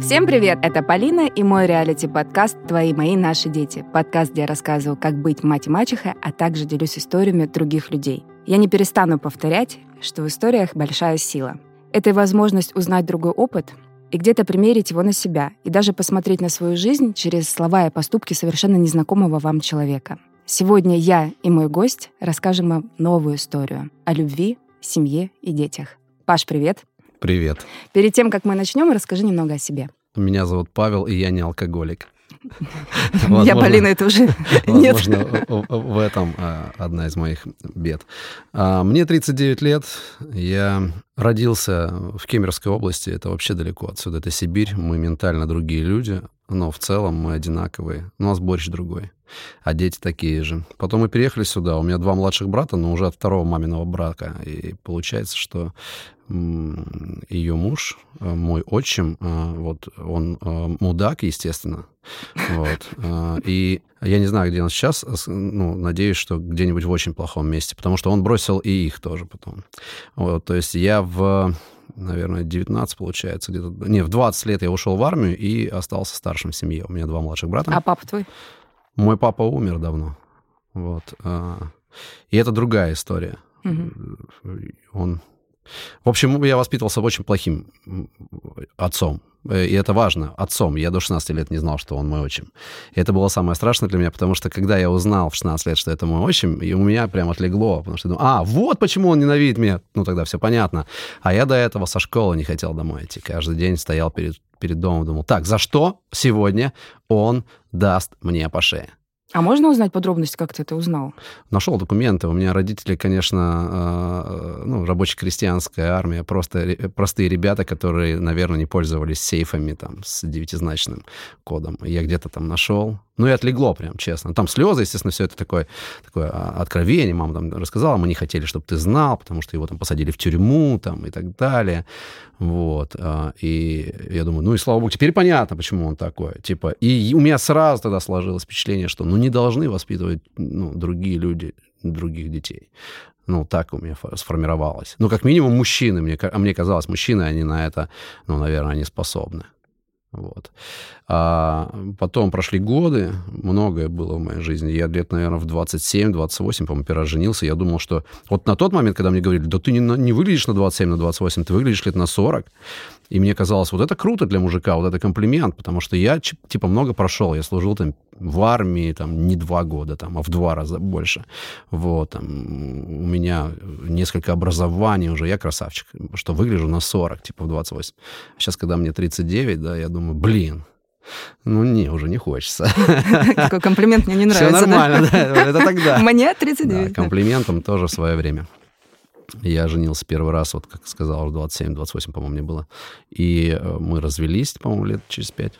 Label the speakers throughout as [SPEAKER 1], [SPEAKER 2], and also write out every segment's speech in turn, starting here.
[SPEAKER 1] Всем привет! Это Полина и мой реалити-подкаст «Твои, мои, наши дети». Подкаст, где я рассказываю, как быть мать и мачехой, а также делюсь историями других людей. Я не перестану повторять, что в историях большая сила. Это и возможность узнать другой опыт и где-то примерить его на себя, и даже посмотреть на свою жизнь через слова и поступки совершенно незнакомого вам человека. Сегодня я и мой гость расскажем вам новую историю о любви, семье и детях. Паш, привет!
[SPEAKER 2] Привет.
[SPEAKER 1] Перед тем, как мы начнем, расскажи немного о себе.
[SPEAKER 2] Меня зовут Павел, и я не алкоголик.
[SPEAKER 1] Я, Полина, это уже нет.
[SPEAKER 2] Возможно, в этом а, одна из моих бед. А, мне 39 лет. Я родился в Кемеровской области. Это вообще далеко отсюда. Это Сибирь. Мы ментально другие люди, но в целом мы одинаковые. У нас борщ другой, а дети такие же. Потом мы переехали сюда. У меня два младших брата, но уже от второго маминого брака. И получается, что ее муж, э, мой отчим, э, вот он э, мудак, естественно, вот, и я не знаю, где он сейчас, ну, надеюсь, что где-нибудь в очень плохом месте, потому что он бросил и их тоже потом. Вот, то есть я в наверное, 19, получается, где-то... Не, в 20 лет я ушел в армию и остался старшим в семье. У меня два младших брата.
[SPEAKER 1] А папа твой?
[SPEAKER 2] Мой папа умер давно. Вот. И это другая история. Угу. Он в общем, я воспитывался очень плохим отцом. Э, и это важно, отцом. Я до 16 лет не знал, что он мой отчим. И это было самое страшное для меня, потому что когда я узнал в 16 лет, что это мой отчим, и у меня прям отлегло, потому что думаю, а, вот почему он ненавидит меня. Ну, тогда все понятно. А я до этого со школы не хотел домой идти. Каждый день стоял перед, перед домом, думал, так, за что сегодня он даст мне по шее?
[SPEAKER 1] А можно узнать подробности, как ты это узнал?
[SPEAKER 2] Нашел документы. У меня родители, конечно, э, ну, рабоче-крестьянская армия, просто простые ребята, которые, наверное, не пользовались сейфами там с девятизначным кодом. Я где-то там нашел. Ну и отлегло прям, честно. Там слезы, естественно, все это такое, такое а, откровение. Мама там рассказала, мы не хотели, чтобы ты знал, потому что его там посадили в тюрьму там и так далее. Вот. А, и я думаю, ну и слава богу, теперь понятно, почему он такой. Типа, и у меня сразу тогда сложилось впечатление, что ну не должны воспитывать ну, другие люди других детей. Ну, так у меня сформировалось. Ну, как минимум, мужчины. Мне, а мне казалось, мужчины, они на это, ну, наверное, они способны. Вот. А потом прошли годы, многое было в моей жизни. Я лет, наверное, в 27-28, по-моему, первый раз женился. Я думал, что вот на тот момент, когда мне говорили, да ты не, не выглядишь на 27, на 28, ты выглядишь лет на 40. И мне казалось, вот это круто для мужика, вот это комплимент, потому что я, типа, много прошел. Я служил там в армии, там, не два года, там, а в два раза больше. Вот, там, у меня несколько образований уже, я красавчик, что выгляжу на 40, типа, в 28. Сейчас, когда мне 39, да, я думаю, блин, ну, не, уже не хочется.
[SPEAKER 1] Такой комплимент мне не нравится.
[SPEAKER 2] Все нормально, да, это тогда.
[SPEAKER 1] Мне 39.
[SPEAKER 2] Да, комплиментом тоже в свое время. Я женился первый раз, вот как сказал, 27-28, по-моему, мне было. И э, мы развелись, по-моему, лет через пять.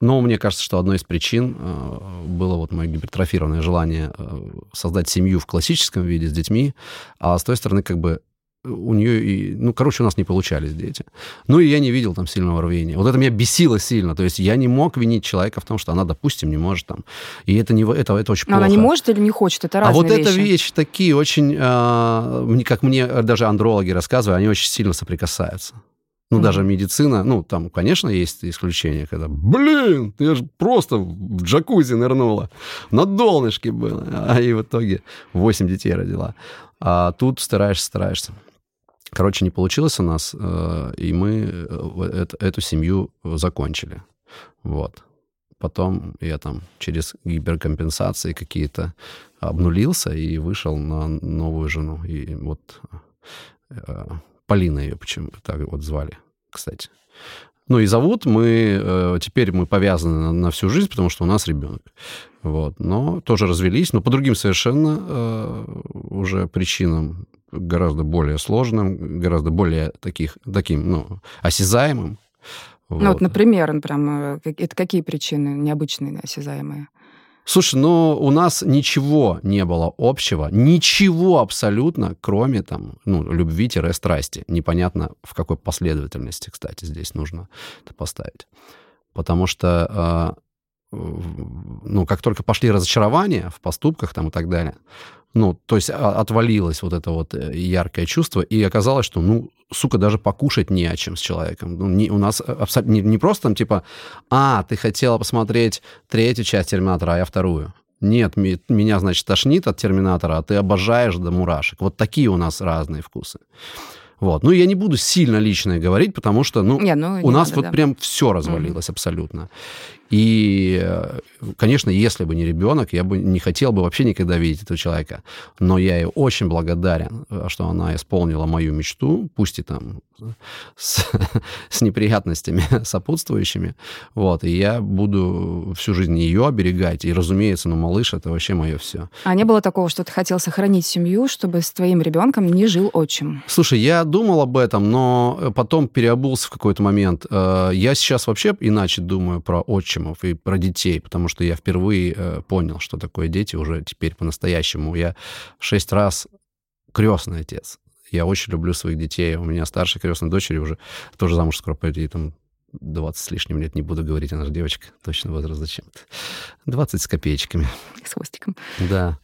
[SPEAKER 2] Но мне кажется, что одной из причин э, было вот мое гипертрофированное желание э, создать семью в классическом виде с детьми, а с той стороны как бы у нее и, ну, короче, у нас не получались дети. Ну, и я не видел там сильного рвения. Вот это меня бесило сильно. То есть я не мог винить человека в том, что она, допустим, не может там. И это, не, это, это очень
[SPEAKER 1] Но
[SPEAKER 2] плохо.
[SPEAKER 1] она не может или не хочет, это разные
[SPEAKER 2] А вот
[SPEAKER 1] вещи.
[SPEAKER 2] эта вещь такие очень, э, как мне даже андрологи рассказывают, они очень сильно соприкасаются. Ну, mm-hmm. даже медицина, ну, там, конечно, есть исключения, когда, блин, я же просто в джакузи нырнула, на долнышке было, а и в итоге 8 детей родила. А тут стараешься, стараешься. Короче, не получилось у нас, э, и мы э, эту семью закончили. Вот. Потом я там через гиперкомпенсации какие-то обнулился и вышел на новую жену. И вот э, Полина ее почему так вот звали, кстати. Ну и зовут мы, теперь мы повязаны на, на всю жизнь, потому что у нас ребенок. Вот. Но тоже развелись, но по другим совершенно э, уже причинам гораздо более сложным, гораздо более таких, таким, ну, осязаемым.
[SPEAKER 1] Вот. Ну вот, например, прям, э, это какие причины необычные, осязаемые?
[SPEAKER 2] Слушай, ну у нас ничего не было общего, ничего абсолютно, кроме там, ну, любви-страсти. Непонятно, в какой последовательности, кстати, здесь нужно это поставить. Потому что, э, ну, как только пошли разочарования в поступках там и так далее, Ну, то есть а, отвалилось вот это вот э, яркое чувство, и оказалось, что, ну, сука, даже покушать не о чем с человеком. Ну, не, у нас абсолютно не, не просто там типа, а, ты хотела посмотреть третью часть Терминатора, а я вторую. Нет, ми, меня, значит, тошнит от Терминатора, а ты обожаешь до мурашек. Вот такие у нас разные вкусы. Вот. Ну, я не буду сильно личное говорить, потому что, ну, не, ну у нас надо, вот да. прям все развалилось mm-hmm. абсолютно. И, э, конечно, если бы не ребенок, я бы не хотел бы вообще никогда видеть этого человека. Но я ей очень благодарен, э, что она исполнила мою мечту, пусть и там с, с неприятностями сопутствующими. Вот, и я буду всю жизнь ее оберегать. И, разумеется, ну, малыш — это вообще мое все.
[SPEAKER 1] А не было такого, что ты хотел сохранить семью, чтобы с твоим ребенком не жил отчим?
[SPEAKER 2] Слушай, я думал об этом, но потом переобулся в какой-то момент. Э, я сейчас вообще иначе думаю про отчимов и про детей, потому что я впервые э, понял, что такое дети уже теперь по-настоящему. Я шесть раз крестный отец. Я очень люблю своих детей. У меня старшая крестная дочери уже тоже замуж скоро пойдет, ей там 20 с лишним лет, не буду говорить, она же девочка, точно возраст зачем-то. 20 с копеечками.
[SPEAKER 1] С хвостиком.
[SPEAKER 2] Да.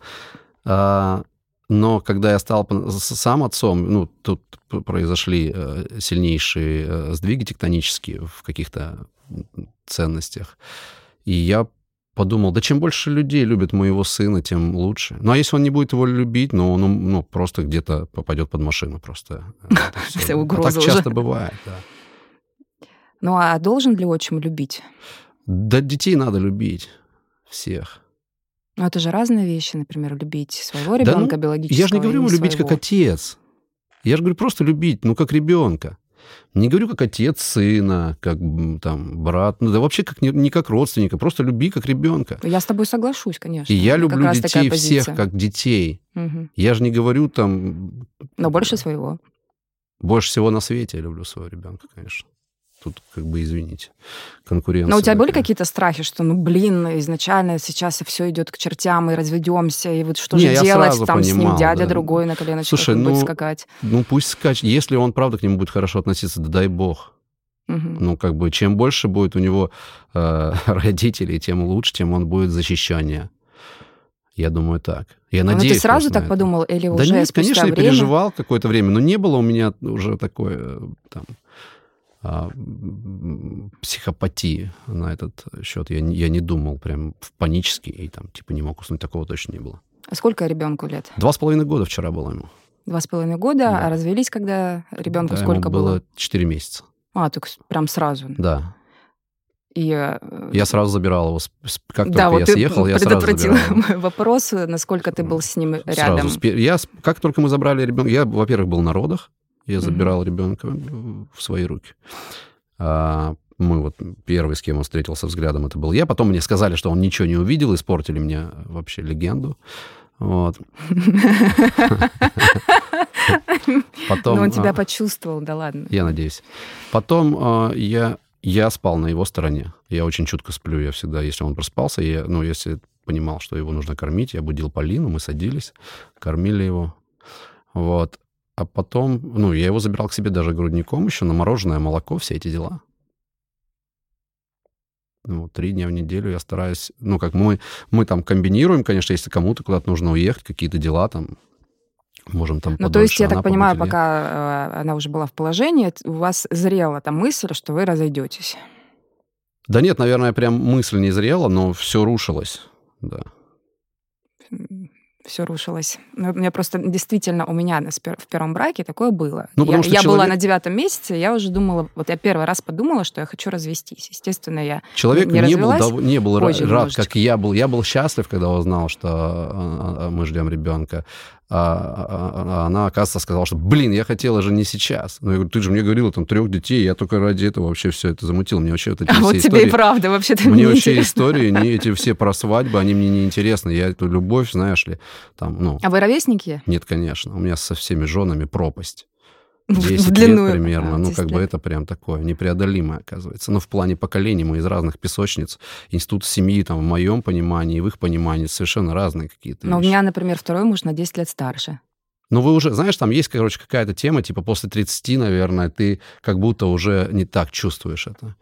[SPEAKER 2] А, но когда я стал сам отцом, ну, тут произошли э, сильнейшие э, сдвиги тектонические в каких-то ценностях. И я подумал, да чем больше людей любят моего сына, тем лучше. Ну, а если он не будет его любить, ну, он ну, просто где-то попадет под машину просто.
[SPEAKER 1] Все угрозы
[SPEAKER 2] Так часто бывает, да.
[SPEAKER 1] Ну, а должен ли отчим любить?
[SPEAKER 2] Да детей надо любить. Всех.
[SPEAKER 1] Ну, это же разные вещи, например, любить своего ребенка да, ну, биологического.
[SPEAKER 2] Я же не говорю любить как отец. Я же говорю просто любить, ну, как ребенка. Не говорю как отец сына, как там брат, ну да вообще как не, не как родственника, просто люби как ребенка.
[SPEAKER 1] Я с тобой соглашусь, конечно.
[SPEAKER 2] И я люблю детей всех как детей. Угу. Я же не говорю там.
[SPEAKER 1] Но больше своего.
[SPEAKER 2] Больше всего на свете я люблю своего ребенка, конечно. Тут, как бы, извините, конкуренция.
[SPEAKER 1] Но у тебя такая. были какие-то страхи, что, ну, блин, изначально сейчас все идет к чертям, и разведемся, и вот что Не, же делать, там понимал, с ним дядя да. другой на коленочках Слушай, ну, будет скакать.
[SPEAKER 2] Ну, пусть скачет. Если он, правда, к нему будет хорошо относиться, да дай бог. Угу. Ну, как бы, чем больше будет у него э, родителей, тем лучше, тем он будет защищеннее. Я думаю, так. Я
[SPEAKER 1] ну,
[SPEAKER 2] надеюсь.
[SPEAKER 1] ты сразу так подумал, или
[SPEAKER 2] да
[SPEAKER 1] уже
[SPEAKER 2] нет, конечно,
[SPEAKER 1] время?
[SPEAKER 2] я переживал какое-то время, но не было у меня уже такое э, там а, психопатии на этот счет. Я, я не думал прям в панически и там типа не мог уснуть. Такого точно не было.
[SPEAKER 1] А сколько ребенку лет?
[SPEAKER 2] Два с половиной года вчера было ему.
[SPEAKER 1] Два с половиной года, да. а развелись, когда ребенку да, сколько
[SPEAKER 2] ему было? Четыре месяца.
[SPEAKER 1] А, так прям сразу.
[SPEAKER 2] Да.
[SPEAKER 1] И,
[SPEAKER 2] э, я сразу забирал его. Как да, только вот я съехал, я сразу забирал
[SPEAKER 1] мой вопрос, насколько ты был с ним рядом. Сразу.
[SPEAKER 2] Я, как только мы забрали ребенка, я, во-первых, был на родах, я забирал mm-hmm. ребенка в свои руки. А, мы вот первый, с кем он встретился взглядом, это был я. Потом мне сказали, что он ничего не увидел, испортили мне вообще легенду. Вот.
[SPEAKER 1] Потом, Но он тебя а, почувствовал, да ладно.
[SPEAKER 2] Я надеюсь. Потом а, я, я спал на его стороне. Я очень чутко сплю. Я всегда, если он проспался, я, ну, если понимал, что его нужно кормить, я будил Полину, мы садились, кормили его. Вот. А потом, ну, я его забирал к себе даже грудником еще на мороженое, молоко, все эти дела. Ну, три дня в неделю я стараюсь... Ну, как мы, мы там комбинируем, конечно, если кому-то куда-то нужно уехать, какие-то дела там, можем там
[SPEAKER 1] Ну, то есть, я так понимаю, пока э, она уже была в положении, у вас зрела там мысль, что вы разойдетесь?
[SPEAKER 2] Да нет, наверное, прям мысль не зрела, но все рушилось, да
[SPEAKER 1] все рушилось. Ну, у меня просто действительно у меня в первом браке такое было. Ну, я я человек... была на девятом месяце, я уже думала, вот я первый раз подумала, что я хочу развестись. Естественно, я
[SPEAKER 2] Человек
[SPEAKER 1] не,
[SPEAKER 2] не был, дов... не был рад, как я был. Я был счастлив, когда узнал, что а, а, мы ждем ребенка. А, а, а она, оказывается, сказала, что, блин, я хотела же не сейчас. Ну, я говорю, ты же мне говорила, там, трех детей, я только ради этого вообще все это замутил. Мне вообще вот эти
[SPEAKER 1] а
[SPEAKER 2] все
[SPEAKER 1] вот
[SPEAKER 2] истории...
[SPEAKER 1] тебе и правда вообще-то
[SPEAKER 2] Мне вообще интересно. истории, не эти все про свадьбы, они мне не интересны. Я эту любовь, знаешь ли, там, ну...
[SPEAKER 1] А вы ровесники?
[SPEAKER 2] Нет, конечно. У меня со всеми женами пропасть. 10 в длину. лет примерно. А, ну, как лет. бы это прям такое непреодолимое, оказывается. Но в плане поколений мы из разных песочниц. Институт семьи, там, в моем понимании и в их понимании совершенно разные какие-то
[SPEAKER 1] Но вещи. у меня, например, второй муж на 10 лет старше.
[SPEAKER 2] Ну, вы уже, знаешь, там есть, короче, какая-то тема, типа после 30, наверное, ты как будто уже не так чувствуешь это.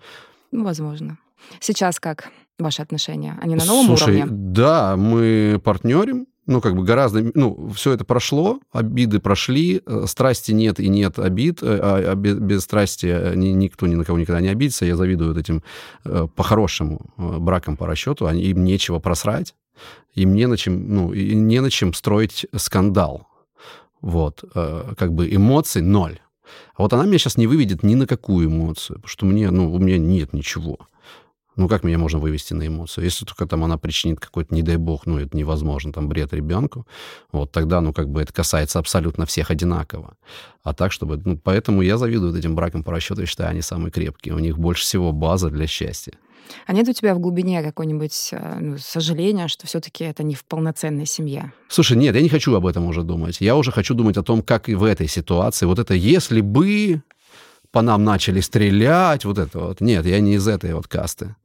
[SPEAKER 1] Ну, возможно. Сейчас как ваши отношения? Они на новом
[SPEAKER 2] Слушай,
[SPEAKER 1] уровне?
[SPEAKER 2] да, мы партнерим, ну, как бы гораздо, ну, все это прошло, обиды прошли, э, страсти нет и нет обид, э, а, а без, без страсти э, никто ни на кого никогда не обидится. Я завидую этим по-хорошему бракам по расчету, они, им нечего просрать, им не на чем, ну, и не на чем строить скандал. Вот, как бы эмоций ноль. А вот она меня сейчас не выведет ни на какую эмоцию, потому что мне, ну, у меня нет ничего. Ну, как меня можно вывести на эмоцию? Если только там она причинит какой-то, не дай бог, ну, это невозможно, там, бред ребенку, вот тогда, ну, как бы это касается абсолютно всех одинаково. А так, чтобы... Ну, поэтому я завидую вот этим бракам по расчету, я считаю, они самые крепкие. У них больше всего база для счастья.
[SPEAKER 1] А нет у тебя в глубине какое-нибудь э, ну, сожаления, что все-таки это не в полноценной семье?
[SPEAKER 2] Слушай, нет, я не хочу об этом уже думать. Я уже хочу думать о том, как и в этой ситуации. Вот это если бы по нам начали стрелять, вот это вот. Нет, я не из этой вот касты.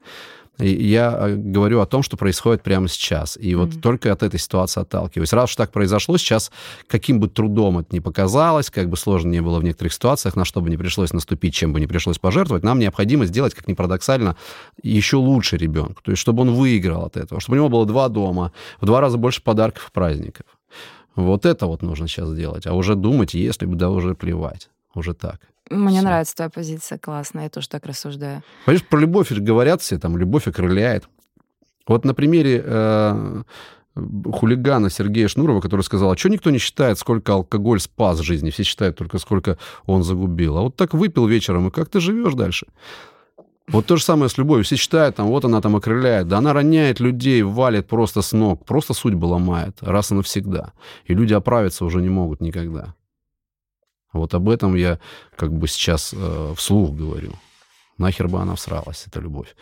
[SPEAKER 2] Я э, говорю о том, что происходит прямо сейчас. И вот mm-hmm. только от этой ситуации отталкиваюсь. Раз уж так произошло, сейчас каким бы трудом это ни показалось, как бы сложно не было в некоторых ситуациях, на что бы не пришлось наступить, чем бы не пришлось пожертвовать, нам необходимо сделать, как ни парадоксально, еще лучше ребенку. То есть, чтобы он выиграл от этого, чтобы у него было два дома, в два раза больше подарков и праздников. Вот это вот нужно сейчас сделать. А уже думать, если бы, да уже плевать. Уже так.
[SPEAKER 1] Мне все. нравится твоя позиция, классная, я тоже так рассуждаю.
[SPEAKER 2] Понимаешь, про любовь говорят все, там, любовь окрыляет. Вот на примере э, хулигана Сергея Шнурова, который сказал, а что никто не считает, сколько алкоголь спас жизни, все считают только, сколько он загубил. А вот так выпил вечером, и как ты живешь дальше? Вот то же самое с любовью. Все считают, там, вот она там окрыляет. Да она роняет людей, валит просто с ног, просто судьбу ломает раз и навсегда. И люди оправиться уже не могут никогда. Вот об этом я как бы сейчас э, вслух говорю. Нахер бы она всралась, эта любовь.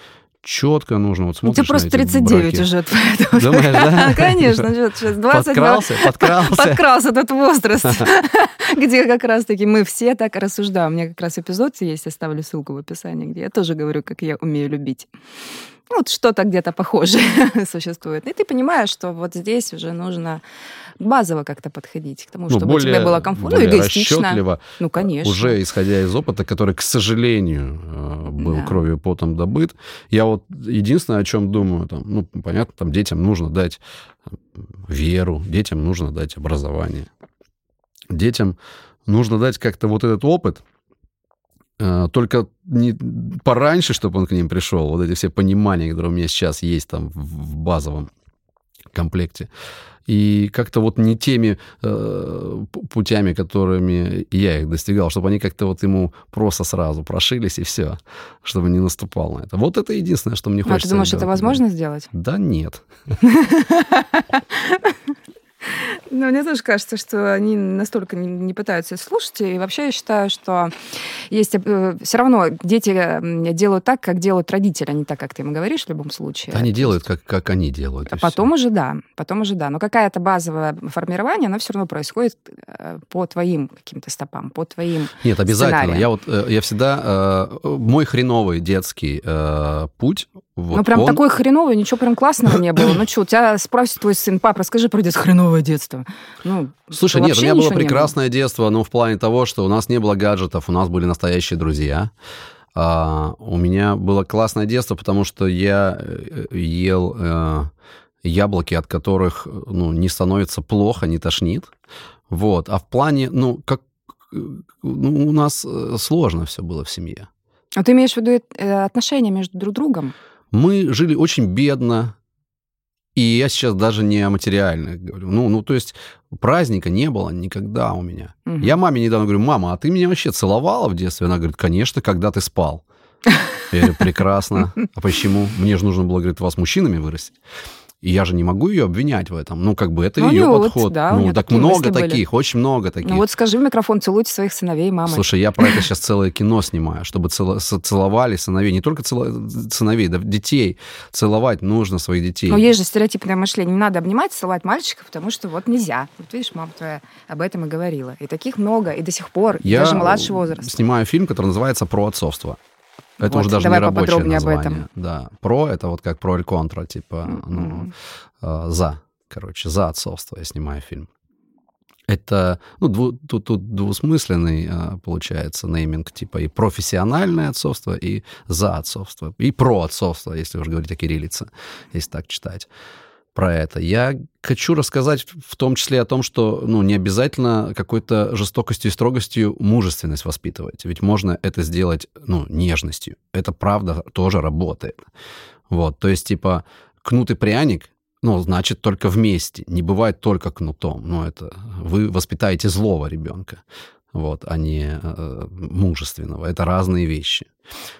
[SPEAKER 2] Четко нужно, вот смотришь
[SPEAKER 1] Ну, тебе просто 39
[SPEAKER 2] браки.
[SPEAKER 1] уже.
[SPEAKER 2] Поэтому... Думаешь, да?
[SPEAKER 1] Конечно, сейчас 20
[SPEAKER 2] Подкрался, подкрался.
[SPEAKER 1] Подкрался этот возраст, где как раз-таки мы все так рассуждаем. У меня как раз эпизод есть, оставлю ссылку в описании, где я тоже говорю, как я умею любить вот что-то где-то похожее существует. И ты понимаешь, что вот здесь уже нужно базово как-то подходить к тому, ну, чтобы более, тебе было комфортно, ну, эгоистично. Ну, конечно.
[SPEAKER 2] Уже исходя из опыта, который, к сожалению, э, был да. кровью потом добыт. Я вот единственное, о чем думаю, там, ну, понятно, там детям нужно дать веру, детям нужно дать образование. Детям нужно дать как-то вот этот опыт, э, только не пораньше, чтобы он к ним пришел, вот эти все понимания, которые у меня сейчас есть там в базовом комплекте и как-то вот не теми э, путями, которыми я их достигал, чтобы они как-то вот ему просто сразу прошились и все, чтобы не наступал на это. Вот это единственное, что мне хочется.
[SPEAKER 1] А ты думаешь, это возможно сделать?
[SPEAKER 2] Да нет.
[SPEAKER 1] Но мне тоже кажется, что они настолько не, не пытаются слушать. И вообще я считаю, что есть э, все равно дети делают так, как делают родители, а не так, как ты им говоришь в любом случае.
[SPEAKER 2] Они делают, как, как они делают.
[SPEAKER 1] А потом все. уже да, потом уже да. Но какая-то базовое формирование, оно все равно происходит э, по твоим каким-то стопам, по твоим
[SPEAKER 2] Нет, обязательно. Сценариям. Я вот э, я всегда мой хреновый детский путь вот
[SPEAKER 1] ну, прям
[SPEAKER 2] он...
[SPEAKER 1] такой хреновый, ничего прям классного не было. Ну что, у тебя спросит твой сын, пап, расскажи про детское хреновое детство. Ну,
[SPEAKER 2] Слушай, нет, у меня было прекрасное было. детство, но в плане того, что у нас не было гаджетов, у нас были настоящие друзья. А, у меня было классное детство, потому что я э, ел э, яблоки, от которых ну, не становится плохо, не тошнит. Вот. А в плане, ну, как ну, у нас э, сложно все было в семье.
[SPEAKER 1] А ты имеешь в виду э, отношения между друг другом?
[SPEAKER 2] Мы жили очень бедно, и я сейчас даже не о материальных говорю. Ну, ну, то есть праздника не было никогда у меня. Угу. Я маме недавно говорю, мама, а ты меня вообще целовала в детстве? Она говорит, конечно, когда ты спал. Я говорю, прекрасно. А почему? Мне же нужно было, говорит, вас мужчинами вырастить. И я же не могу ее обвинять в этом. Ну, как бы это ну, ее вот, подход. Да, ну, так много таких, были. очень много таких. Ну,
[SPEAKER 1] вот скажи в микрофон, целуйте своих сыновей, мамы.
[SPEAKER 2] Слушай, я про это сейчас целое кино снимаю, чтобы цело, целовали сыновей. Не только сыновей, да детей. Целовать нужно своих детей.
[SPEAKER 1] Но есть же стереотипное мышление. Не надо обнимать, целовать мальчика, потому что вот нельзя. Вот видишь, мама твоя об этом и говорила. И таких много, и до сих пор, я и даже младший возраст.
[SPEAKER 2] снимаю фильм, который называется «Про отцовство». Это вот, уже даже не рабочее название. об этом. Да. Про это вот как про или контра, типа, mm-hmm. ну, э, за, короче, за отцовство я снимаю фильм. Это, ну, дву, тут, тут двусмысленный э, получается нейминг, типа и профессиональное отцовство, и за отцовство, и про отцовство, если уже говорить о кириллице, если так читать. Про это. Я хочу рассказать в том числе о том, что ну, не обязательно какой-то жестокостью и строгостью мужественность воспитывать. Ведь можно это сделать ну, нежностью. Это правда тоже работает. Вот, то есть, типа, кнут и пряник, ну, значит, только вместе. Не бывает только кнутом. Ну, это вы воспитаете злого ребенка вот, а не э, мужественного. Это разные вещи.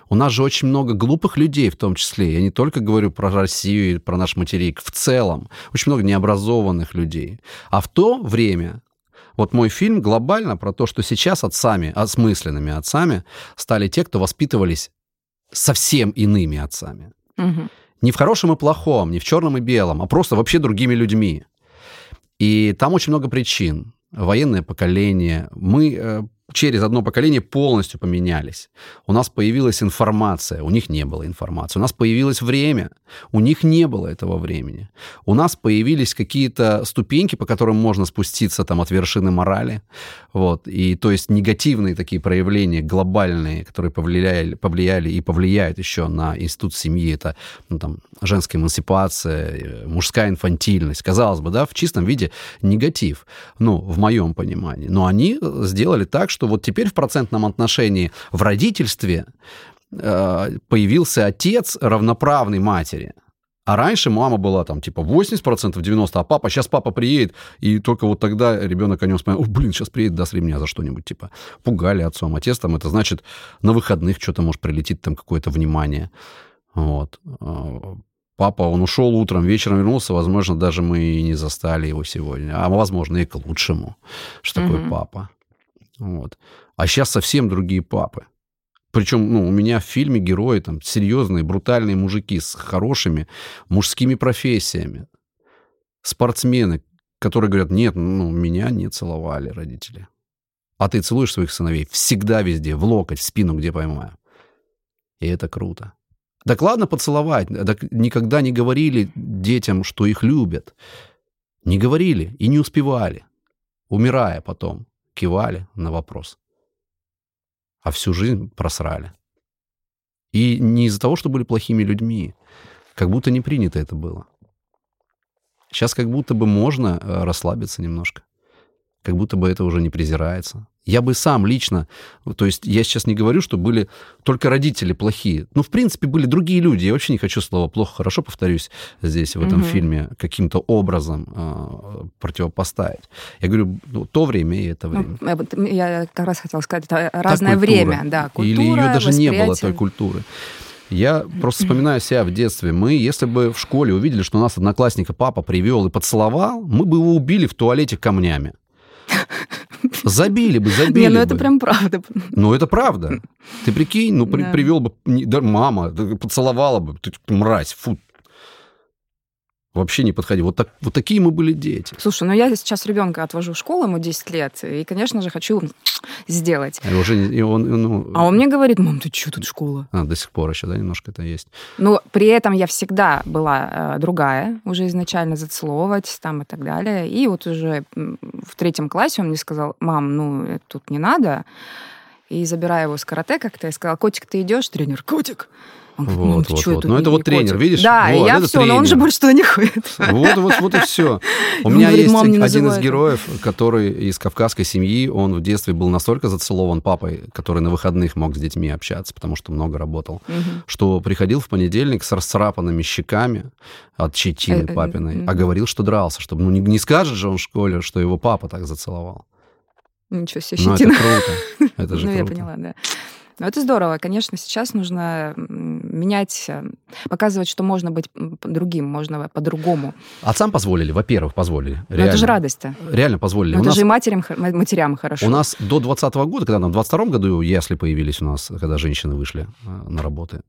[SPEAKER 2] У нас же очень много глупых людей в том числе. Я не только говорю про Россию и про наш материк. В целом. Очень много необразованных людей. А в то время вот мой фильм глобально про то, что сейчас отцами, осмысленными отцами стали те, кто воспитывались совсем иными отцами. Угу. Не в хорошем и плохом, не в черном и белом, а просто вообще другими людьми. И там очень много причин военное поколение. Мы э, через одно поколение полностью поменялись. У нас появилась информация, у них не было информации. У нас появилось время, у них не было этого времени. У нас появились какие-то ступеньки, по которым можно спуститься там от вершины морали. Вот. И то есть негативные такие проявления, глобальные, которые повлияли, повлияли и повлияют еще на институт семьи, это ну, там, женская эмансипация, э, мужская инфантильность. Казалось бы, да, в чистом виде негатив, ну, в моем понимании. Но они сделали так, что что вот теперь в процентном отношении в родительстве э, появился отец равноправный матери. А раньше мама была там типа 80%, 90%, а папа, сейчас папа приедет, и только вот тогда ребенок о нем вспоминает, блин, сейчас приедет, даст ремня за что-нибудь, типа. Пугали отцом. Отец там, это значит, на выходных что-то может прилетит там какое-то внимание. Вот. А, папа, он ушел утром, вечером вернулся, возможно, даже мы и не застали его сегодня. А возможно, и к лучшему, что такое mm-hmm. папа. Вот. А сейчас совсем другие папы. Причем, ну, у меня в фильме герои там серьезные, брутальные мужики с хорошими мужскими профессиями. Спортсмены, которые говорят, нет, ну, меня не целовали родители. А ты целуешь своих сыновей всегда везде, в локоть, в спину, где поймаю. И это круто. Так ладно поцеловать, так никогда не говорили детям, что их любят. Не говорили и не успевали, умирая потом кивали на вопрос. А всю жизнь просрали. И не из-за того, что были плохими людьми. Как будто не принято это было. Сейчас как будто бы можно э, расслабиться немножко как будто бы это уже не презирается. Я бы сам лично, то есть я сейчас не говорю, что были только родители плохие. Ну, в принципе, были другие люди. Я вообще не хочу слова плохо, хорошо, повторюсь, здесь, в этом угу. фильме, каким-то образом э, противопоставить. Я говорю, ну, то время и это ну, время.
[SPEAKER 1] Ну, я как раз хотела сказать, это разное культура. время, да, культура,
[SPEAKER 2] Или ее даже не было, той культуры. Я просто вспоминаю себя в детстве. Мы, если бы в школе увидели, что у нас одноклассника папа привел и поцеловал, мы бы его убили в туалете камнями. Забили бы, забили
[SPEAKER 1] Не, ну
[SPEAKER 2] бы.
[SPEAKER 1] это прям правда.
[SPEAKER 2] Ну это правда. Ты прикинь, ну при, да. привел бы, да, мама, поцеловала бы, ты мразь, фу, вообще не подходи. Вот, так, вот такие мы были дети.
[SPEAKER 1] Слушай, ну я сейчас ребенка отвожу в школу, ему 10 лет, и, конечно же, хочу сделать.
[SPEAKER 2] И уже, и он, ну...
[SPEAKER 1] А он мне говорит, мам, ты что тут школа?
[SPEAKER 2] А, до сих пор еще, да, немножко это есть.
[SPEAKER 1] Ну, при этом я всегда была э, другая, уже изначально зацеловывать там и так далее. И вот уже в третьем классе он мне сказал, мам, ну, тут не надо. И забирая его с карате как-то, я сказала, котик, ты идешь? Тренер, котик.
[SPEAKER 2] Он говорит, ну, вот, вот, вот. Ну, это вот тренер, видишь?
[SPEAKER 1] Да,
[SPEAKER 2] вот,
[SPEAKER 1] я все, тренер. но он же больше туда не ходит.
[SPEAKER 2] Вот, вот, вот и все. У меня есть один из героев, который из кавказской семьи, он в детстве был настолько зацелован папой, который на выходных мог с детьми общаться, потому что много работал, что приходил в понедельник с расцарапанными щеками от щетины э, э, папиной, а говорил, что дрался, чтобы, ну, не, не скажет же он в школе, что его папа так зацеловал.
[SPEAKER 1] Ничего себе, щетина.
[SPEAKER 2] Ну, это круто. Это же
[SPEAKER 1] ну, я поняла, да. Но это здорово. Конечно, сейчас нужно менять, э, показывать, что можно быть другим, можно по-другому.
[SPEAKER 2] Отцам позволили, во-первых, позволили.
[SPEAKER 1] Но это же радость-то.
[SPEAKER 2] Реально позволили.
[SPEAKER 1] Но это нас... же и матерям, матерям хорошо.
[SPEAKER 2] У нас до 2020 года, когда в 22 году ясли появились у нас, когда женщины вышли э, на работы,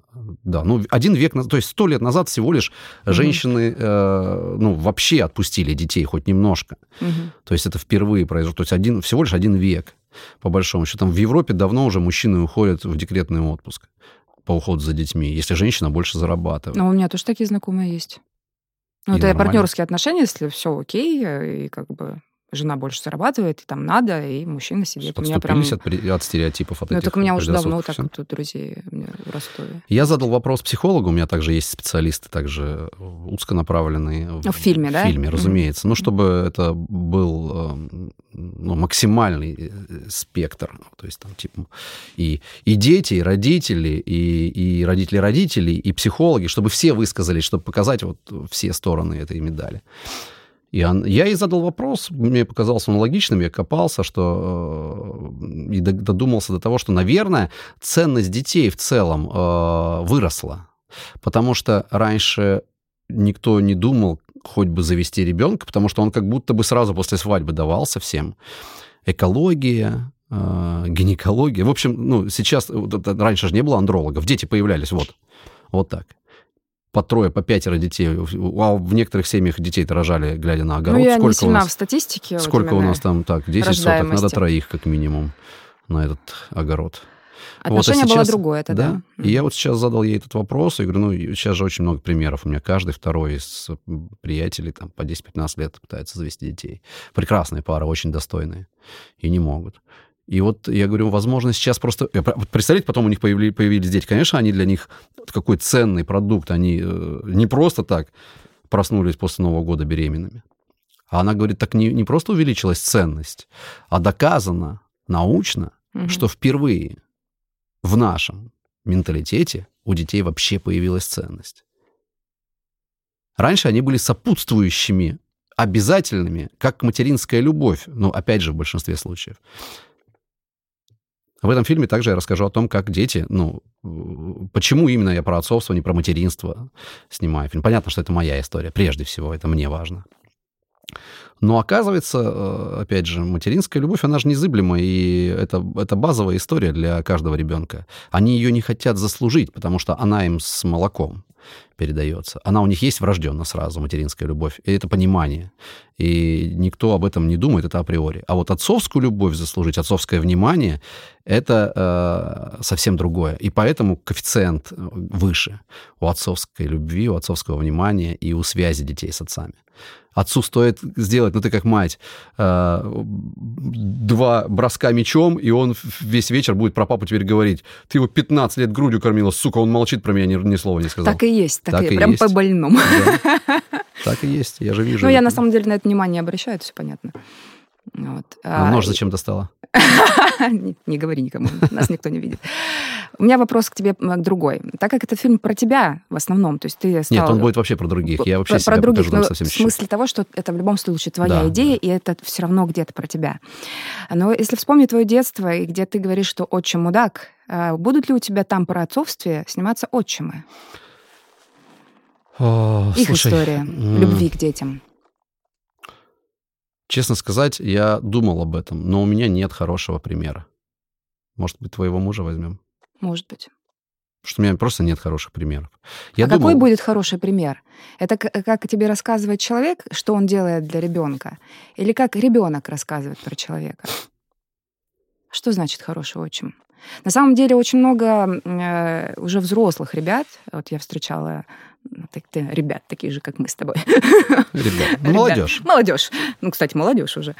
[SPEAKER 2] да, ну, один век, то есть сто лет назад всего лишь женщины, угу. э, ну, вообще отпустили детей хоть немножко. Угу. То есть это впервые произошло. То есть один, всего лишь один век по большому счету. Там в Европе давно уже мужчины уходят в декретный отпуск по уходу за детьми, если женщина больше зарабатывает.
[SPEAKER 1] Ну, у меня тоже такие знакомые есть. Ну, это партнерские отношения, если все окей, и как бы жена больше зарабатывает, и там надо, и мужчина.
[SPEAKER 2] Что, у меня прям... от, от стереотипов, от
[SPEAKER 1] Ну,
[SPEAKER 2] этих
[SPEAKER 1] так у меня уже давно так вот у друзей в Ростове.
[SPEAKER 2] Я задал вопрос психологу, у меня также есть специалисты, также узконаправленные.
[SPEAKER 1] Ну, в фильме,
[SPEAKER 2] в
[SPEAKER 1] да?
[SPEAKER 2] В фильме, разумеется. Mm-hmm. Ну, чтобы это был эм, ну, максимальный э, спектр, то есть там типа и, и дети, и родители, и, и родители родителей, и психологи, чтобы все высказались, чтобы показать вот все стороны этой медали. И он, я ей задал вопрос, мне показался он логичным, я копался, что э, и додумался до того, что, наверное, ценность детей в целом э, выросла. Потому что раньше никто не думал хоть бы завести ребенка, потому что он как будто бы сразу после свадьбы давался всем. Экология, э, гинекология. В общем, ну, сейчас, раньше же не было андрологов, дети появлялись, вот, вот так по трое, по пятеро детей. А в некоторых семьях детей-то рожали, глядя на огород.
[SPEAKER 1] Ну, я
[SPEAKER 2] сколько
[SPEAKER 1] не сильна
[SPEAKER 2] у нас,
[SPEAKER 1] в статистике.
[SPEAKER 2] Сколько
[SPEAKER 1] вот
[SPEAKER 2] у нас там так? 10 соток, надо троих как минимум на этот огород.
[SPEAKER 1] Отношение вот, а сейчас, было другое тогда.
[SPEAKER 2] Да? Mm-hmm. И я вот сейчас задал ей этот вопрос, и говорю, ну, сейчас же очень много примеров. У меня каждый второй из приятелей там по 10-15 лет пытается завести детей. Прекрасные пары, очень достойные. И не могут. И вот я говорю, возможно, сейчас просто... Представляете, потом у них появились, появились дети. Конечно, они для них какой ценный продукт. Они э, не просто так проснулись после Нового года беременными. А она говорит, так не, не просто увеличилась ценность, а доказано научно, угу. что впервые в нашем менталитете у детей вообще появилась ценность. Раньше они были сопутствующими, обязательными, как материнская любовь, ну, опять же, в большинстве случаев. В этом фильме также я расскажу о том, как дети, ну, почему именно я про отцовство, не про материнство снимаю фильм. Понятно, что это моя история, прежде всего, это мне важно. Но оказывается, э, опять же, материнская любовь, она же незыблема, и это, это базовая история для каждого ребенка. Они ее не хотят заслужить, потому что она им с молоком передается. Она у них есть врожденно сразу, материнская любовь. И это понимание. И никто об этом не думает, это априори. А вот отцовскую любовь заслужить, отцовское внимание, это э, совсем другое. И поэтому коэффициент э, выше у отцовской любви, у отцовского внимания и у связи детей с отцами. Отцу стоит сделать, ну ты как мать, э, два броска мечом, и он весь вечер будет про папу теперь говорить. Ты его 15 лет грудью кормила, сука, он молчит про меня, ни, ни слова не сказал.
[SPEAKER 1] Так и есть, так, так и, и прям есть. по-больному.
[SPEAKER 2] Да. Так и есть, я же вижу.
[SPEAKER 1] Ну, я на самом деле на это внимание обращаю, это все понятно.
[SPEAKER 2] Вот. А, а нож зачем достала?
[SPEAKER 1] не, не говори никому, нас никто не видит. У меня вопрос к тебе другой. Так как это фильм про тебя в основном, то есть ты стал...
[SPEAKER 2] Нет, он будет вообще про других. Я вообще
[SPEAKER 1] про, про других, но совсем в смысле того, что это в любом случае твоя да, идея, да. и это все равно где-то про тебя. Но если вспомнить твое детство, и где ты говоришь, что отчим мудак, а будут ли у тебя там про отцовстве сниматься отчимы?
[SPEAKER 2] О,
[SPEAKER 1] Их
[SPEAKER 2] слушай,
[SPEAKER 1] история любви к детям.
[SPEAKER 2] Честно сказать, я думал об этом, но у меня нет хорошего примера. Может быть, твоего мужа возьмем?
[SPEAKER 1] Может быть.
[SPEAKER 2] Потому что у меня просто нет хороших примеров. Я
[SPEAKER 1] а
[SPEAKER 2] думал...
[SPEAKER 1] какой будет хороший пример? Это как тебе рассказывает человек, что он делает для ребенка? Или как ребенок рассказывает про человека? Что значит хороший отчим? На самом деле очень много э, уже взрослых ребят, вот я встречала так, ты, ребят, такие же, как мы с тобой.
[SPEAKER 2] Ребят, ну, молодежь.
[SPEAKER 1] Молодежь. Ну, кстати, молодежь уже.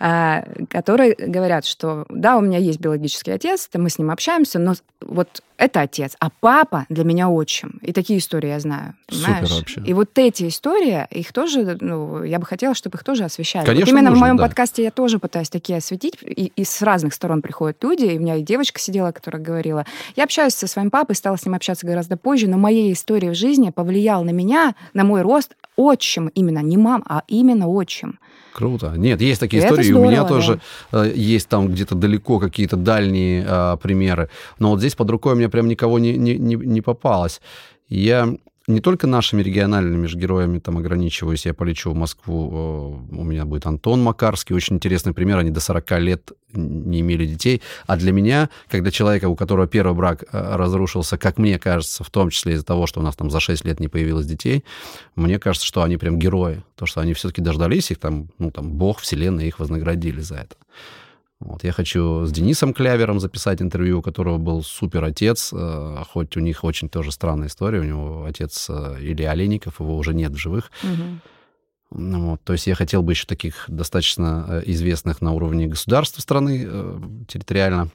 [SPEAKER 1] А, которые говорят, что да, у меня есть биологический отец, мы с ним общаемся, но вот это отец, а папа для меня отчим. И такие истории я знаю. Понимаешь?
[SPEAKER 2] Супер вообще.
[SPEAKER 1] И вот эти истории, их тоже, ну, я бы хотела, чтобы их тоже освещали.
[SPEAKER 2] Конечно,
[SPEAKER 1] вот именно
[SPEAKER 2] нужно,
[SPEAKER 1] в моем
[SPEAKER 2] да.
[SPEAKER 1] подкасте я тоже пытаюсь такие осветить, и, и с разных сторон приходят люди, и у меня и девочка сидела, которая говорила, я общаюсь со своим папой, стала с ним общаться гораздо позже, но моей истории в жизни повлиял на меня, на мой рост отчим именно, не мам, а именно отчим.
[SPEAKER 2] Круто. Нет, есть такие это истории, здорово, у меня да. тоже э, есть там где-то далеко какие-то дальние э, примеры. Но вот здесь под рукой у меня прям никого не, не, не, не попалось. Я не только нашими региональными же героями там ограничиваюсь. Я полечу в Москву, у меня будет Антон Макарский, очень интересный пример. Они до 40 лет не имели детей. А для меня, для человека, у которого первый брак э, разрушился, как мне кажется, в том числе из-за того, что у нас там за 6 лет не появилось детей, мне кажется, что они прям герои. То, что они все-таки дождались их, там, ну, там, Бог, Вселенная их вознаградили за это. Вот, я хочу с Денисом Клявером записать интервью, у которого был супер отец, э, хоть у них очень тоже странная история. У него отец э, Илья Олейников, его уже нет в живых.
[SPEAKER 1] Угу.
[SPEAKER 2] Вот. То есть я хотел бы еще таких достаточно э, известных на уровне государства страны э, территориально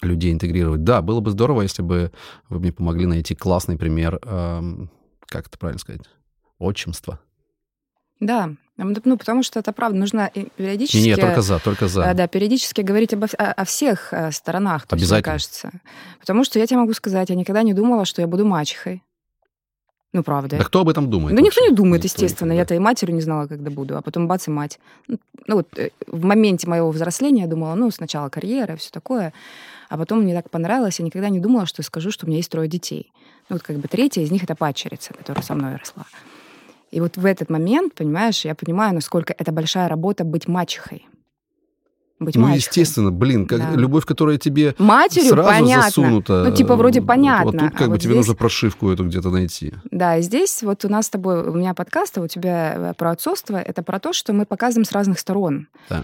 [SPEAKER 2] людей интегрировать. Да, было бы здорово, если бы вы мне помогли найти классный пример, э, как это правильно сказать, отчимства.
[SPEAKER 1] Да, ну, потому что это правда, нужно периодически...
[SPEAKER 2] Нет, только за, только за.
[SPEAKER 1] Э, да, периодически говорить обо, о, о всех э, сторонах, то Обязательно. Есть, мне кажется. Потому что я тебе могу сказать, я никогда не думала, что я буду мачехой. Ну, правда.
[SPEAKER 2] Да кто об этом думает?
[SPEAKER 1] Да вообще? никто не думает, никто естественно. Я-то и матерью не знала, когда буду, а потом бац и мать. Ну, ну вот э, в моменте моего взросления я думала, ну, сначала карьера, все такое, а потом мне так понравилось, я никогда не думала, что скажу, что у меня есть трое детей. Ну, вот как бы третья из них — это падчерица, которая со мной росла. И вот в этот момент, понимаешь, я понимаю, насколько это большая работа быть мачехой быть
[SPEAKER 2] ну,
[SPEAKER 1] мачехой.
[SPEAKER 2] естественно, блин, как да. любовь, которая тебе
[SPEAKER 1] Матерью,
[SPEAKER 2] сразу
[SPEAKER 1] понятно.
[SPEAKER 2] засунута.
[SPEAKER 1] Ну, типа, вроде понятно.
[SPEAKER 2] Вот тут как
[SPEAKER 1] а
[SPEAKER 2] бы
[SPEAKER 1] вот
[SPEAKER 2] тебе
[SPEAKER 1] здесь...
[SPEAKER 2] нужно прошивку эту где-то найти.
[SPEAKER 1] Да, и здесь вот у нас с тобой, у меня подкаст, а у тебя э, про отцовство, это про то, что мы показываем с разных сторон.
[SPEAKER 2] Да.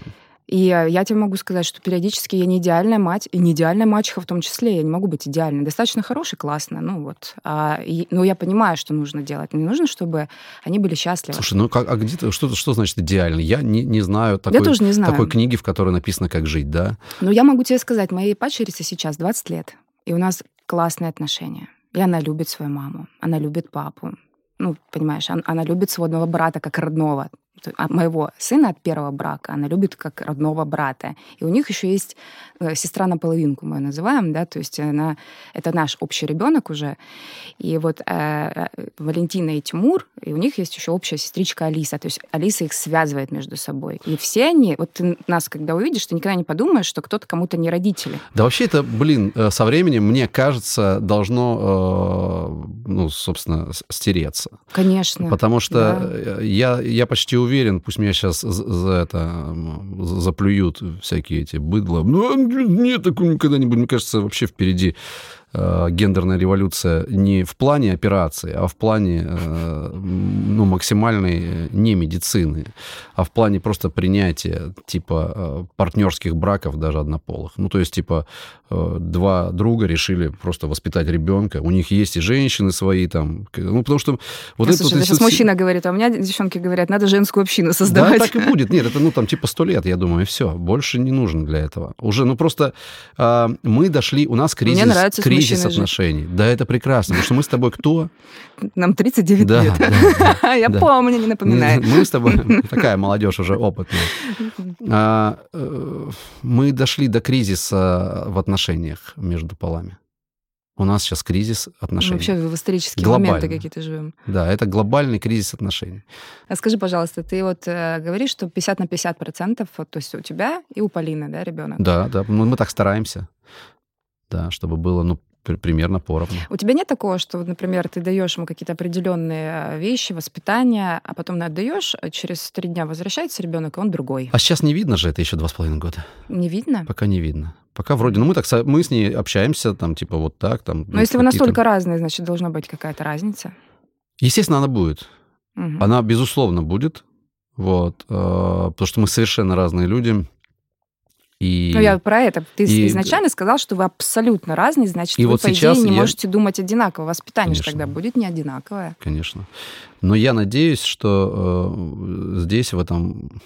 [SPEAKER 1] И я тебе могу сказать, что периодически я не идеальная мать, и не идеальная мачеха в том числе. Я не могу быть идеальной. Достаточно хорошей, классно. Ну вот. А, и, но я понимаю, что нужно делать. Мне нужно, чтобы они были счастливы.
[SPEAKER 2] Слушай, ну как, а где что, что значит идеально? Я не, не знаю такой,
[SPEAKER 1] я тоже не знаю.
[SPEAKER 2] такой книги, в которой написано, как жить, да?
[SPEAKER 1] Ну я могу тебе сказать, моей падчерице сейчас 20 лет, и у нас классные отношения. И она любит свою маму, она любит папу. Ну, понимаешь, она, она любит сводного брата как родного. А моего сына от первого брака, она любит как родного брата. И у них еще есть э, сестра на половинку, мы ее называем, да, то есть она, это наш общий ребенок уже. И вот э, э, Валентина и Тимур, и у них есть еще общая сестричка Алиса, то есть Алиса их связывает между собой. И все они, вот ты нас когда увидишь, ты никогда не подумаешь, что кто-то кому-то не родители.
[SPEAKER 2] Да вообще это, блин, со временем, мне кажется, должно, э, ну, собственно, стереться.
[SPEAKER 1] Конечно.
[SPEAKER 2] Потому что да. я, я почти уверен, уверен, пусть меня сейчас за это заплюют всякие эти быдла. Ну, нет, никогда не будет. Мне кажется, вообще впереди Э, гендерная революция не в плане операции, а в плане э, ну, максимальной э, не медицины, а в плане просто принятия типа партнерских браков даже однополых. Ну, то есть, типа, два друга решили просто воспитать ребенка. У них есть и женщины свои там. Ну, потому что...
[SPEAKER 1] Вот Слушай, это, сейчас вот... мужчина говорит, а у меня девчонки говорят, надо женскую общину создавать.
[SPEAKER 2] Да, так и будет. Нет, это, ну, там, типа, сто лет, я думаю, и все. Больше не нужно для этого. Уже, ну, просто э, мы дошли, у нас кризис...
[SPEAKER 1] Нравится
[SPEAKER 2] кризис отношений. Да, это прекрасно, потому что мы с тобой кто?
[SPEAKER 1] Нам 39 да, лет. Да, Я да. помню, не напоминаю.
[SPEAKER 2] Мы с тобой, такая молодежь уже опытная. А, э, мы дошли до кризиса в отношениях между полами. У нас сейчас кризис отношений.
[SPEAKER 1] вообще в исторические Глобальный. моменты какие-то живем.
[SPEAKER 2] Да, это глобальный кризис отношений.
[SPEAKER 1] А скажи, пожалуйста, ты вот э, говоришь, что 50 на 50 процентов, вот, то есть у тебя и у Полины, да, ребенок?
[SPEAKER 2] Да, да, мы, мы так стараемся, да, чтобы было, ну, примерно поровну.
[SPEAKER 1] У тебя нет такого, что, например, ты даешь ему какие-то определенные э, вещи, воспитание, а потом отдаешь, а через три дня возвращается ребенок, и он другой.
[SPEAKER 2] А сейчас не видно же это еще два с половиной года.
[SPEAKER 1] Не видно?
[SPEAKER 2] Пока не видно. Пока вроде, ну мы так мы с ней общаемся, там типа вот так, там.
[SPEAKER 1] Но ну, если вы настолько разные, значит должна быть какая-то разница.
[SPEAKER 2] Естественно, она будет. Угу. Она безусловно будет, вот, э, потому что мы совершенно разные люди.
[SPEAKER 1] И, ну, я про это. Ты и, изначально сказал, что вы абсолютно разные, значит, и вы, вот по идее, не я... можете думать одинаково. Воспитание же тогда будет не одинаковое.
[SPEAKER 2] Конечно. Но я надеюсь, что э, здесь, в этом,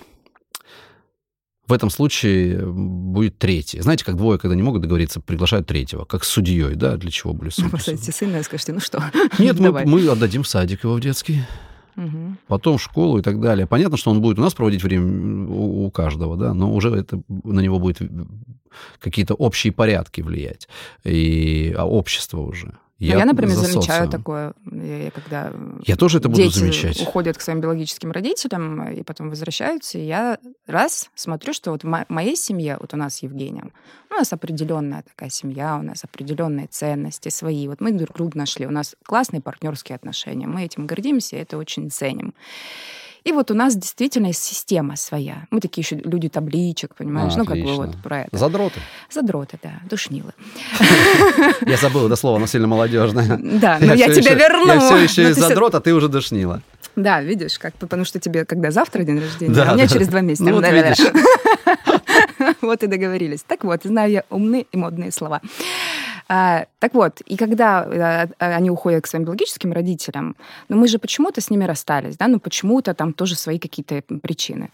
[SPEAKER 2] в этом случае будет третий. Знаете, как двое, когда не могут договориться, приглашают третьего, как с судьей, да, для чего были судьи?
[SPEAKER 1] Поставите сына и скажете, ну что,
[SPEAKER 2] Нет, мы, мы отдадим в садик его в детский угу. потом в школу и так далее. Понятно, что он будет у нас проводить время у, у каждого, да, но уже это на него будет какие-то общие порядки влиять, и, а общество уже.
[SPEAKER 1] Я, я например, замечаю такое, я, когда
[SPEAKER 2] я тоже это буду замечать.
[SPEAKER 1] уходят к своим биологическим родителям и потом возвращаются, и я раз смотрю, что вот в моей семье, вот у нас с Евгением, у нас определенная такая семья, у нас определенные ценности свои. Вот мы друг друга нашли, у нас классные партнерские отношения, мы этим гордимся, это очень ценим. И вот у нас действительно есть система своя. Мы такие еще люди табличек, понимаешь? А, ну, как бы вот про это.
[SPEAKER 2] Задроты.
[SPEAKER 1] Задроты, да. Душнилы.
[SPEAKER 2] Я забыл это слово, оно сильно молодежное.
[SPEAKER 1] Да, но я тебя верну.
[SPEAKER 2] Я все еще из задрот, а ты уже душнила.
[SPEAKER 1] Да, видишь, как потому что тебе когда завтра день рождения, а у меня через два месяца.
[SPEAKER 2] Ну, вот видишь.
[SPEAKER 1] Вот и договорились. Так вот, знаю я умные и модные слова. А, так вот, и когда а, они уходят к своим биологическим родителям, ну мы же почему-то с ними расстались, да, ну почему-то там тоже свои какие-то причины.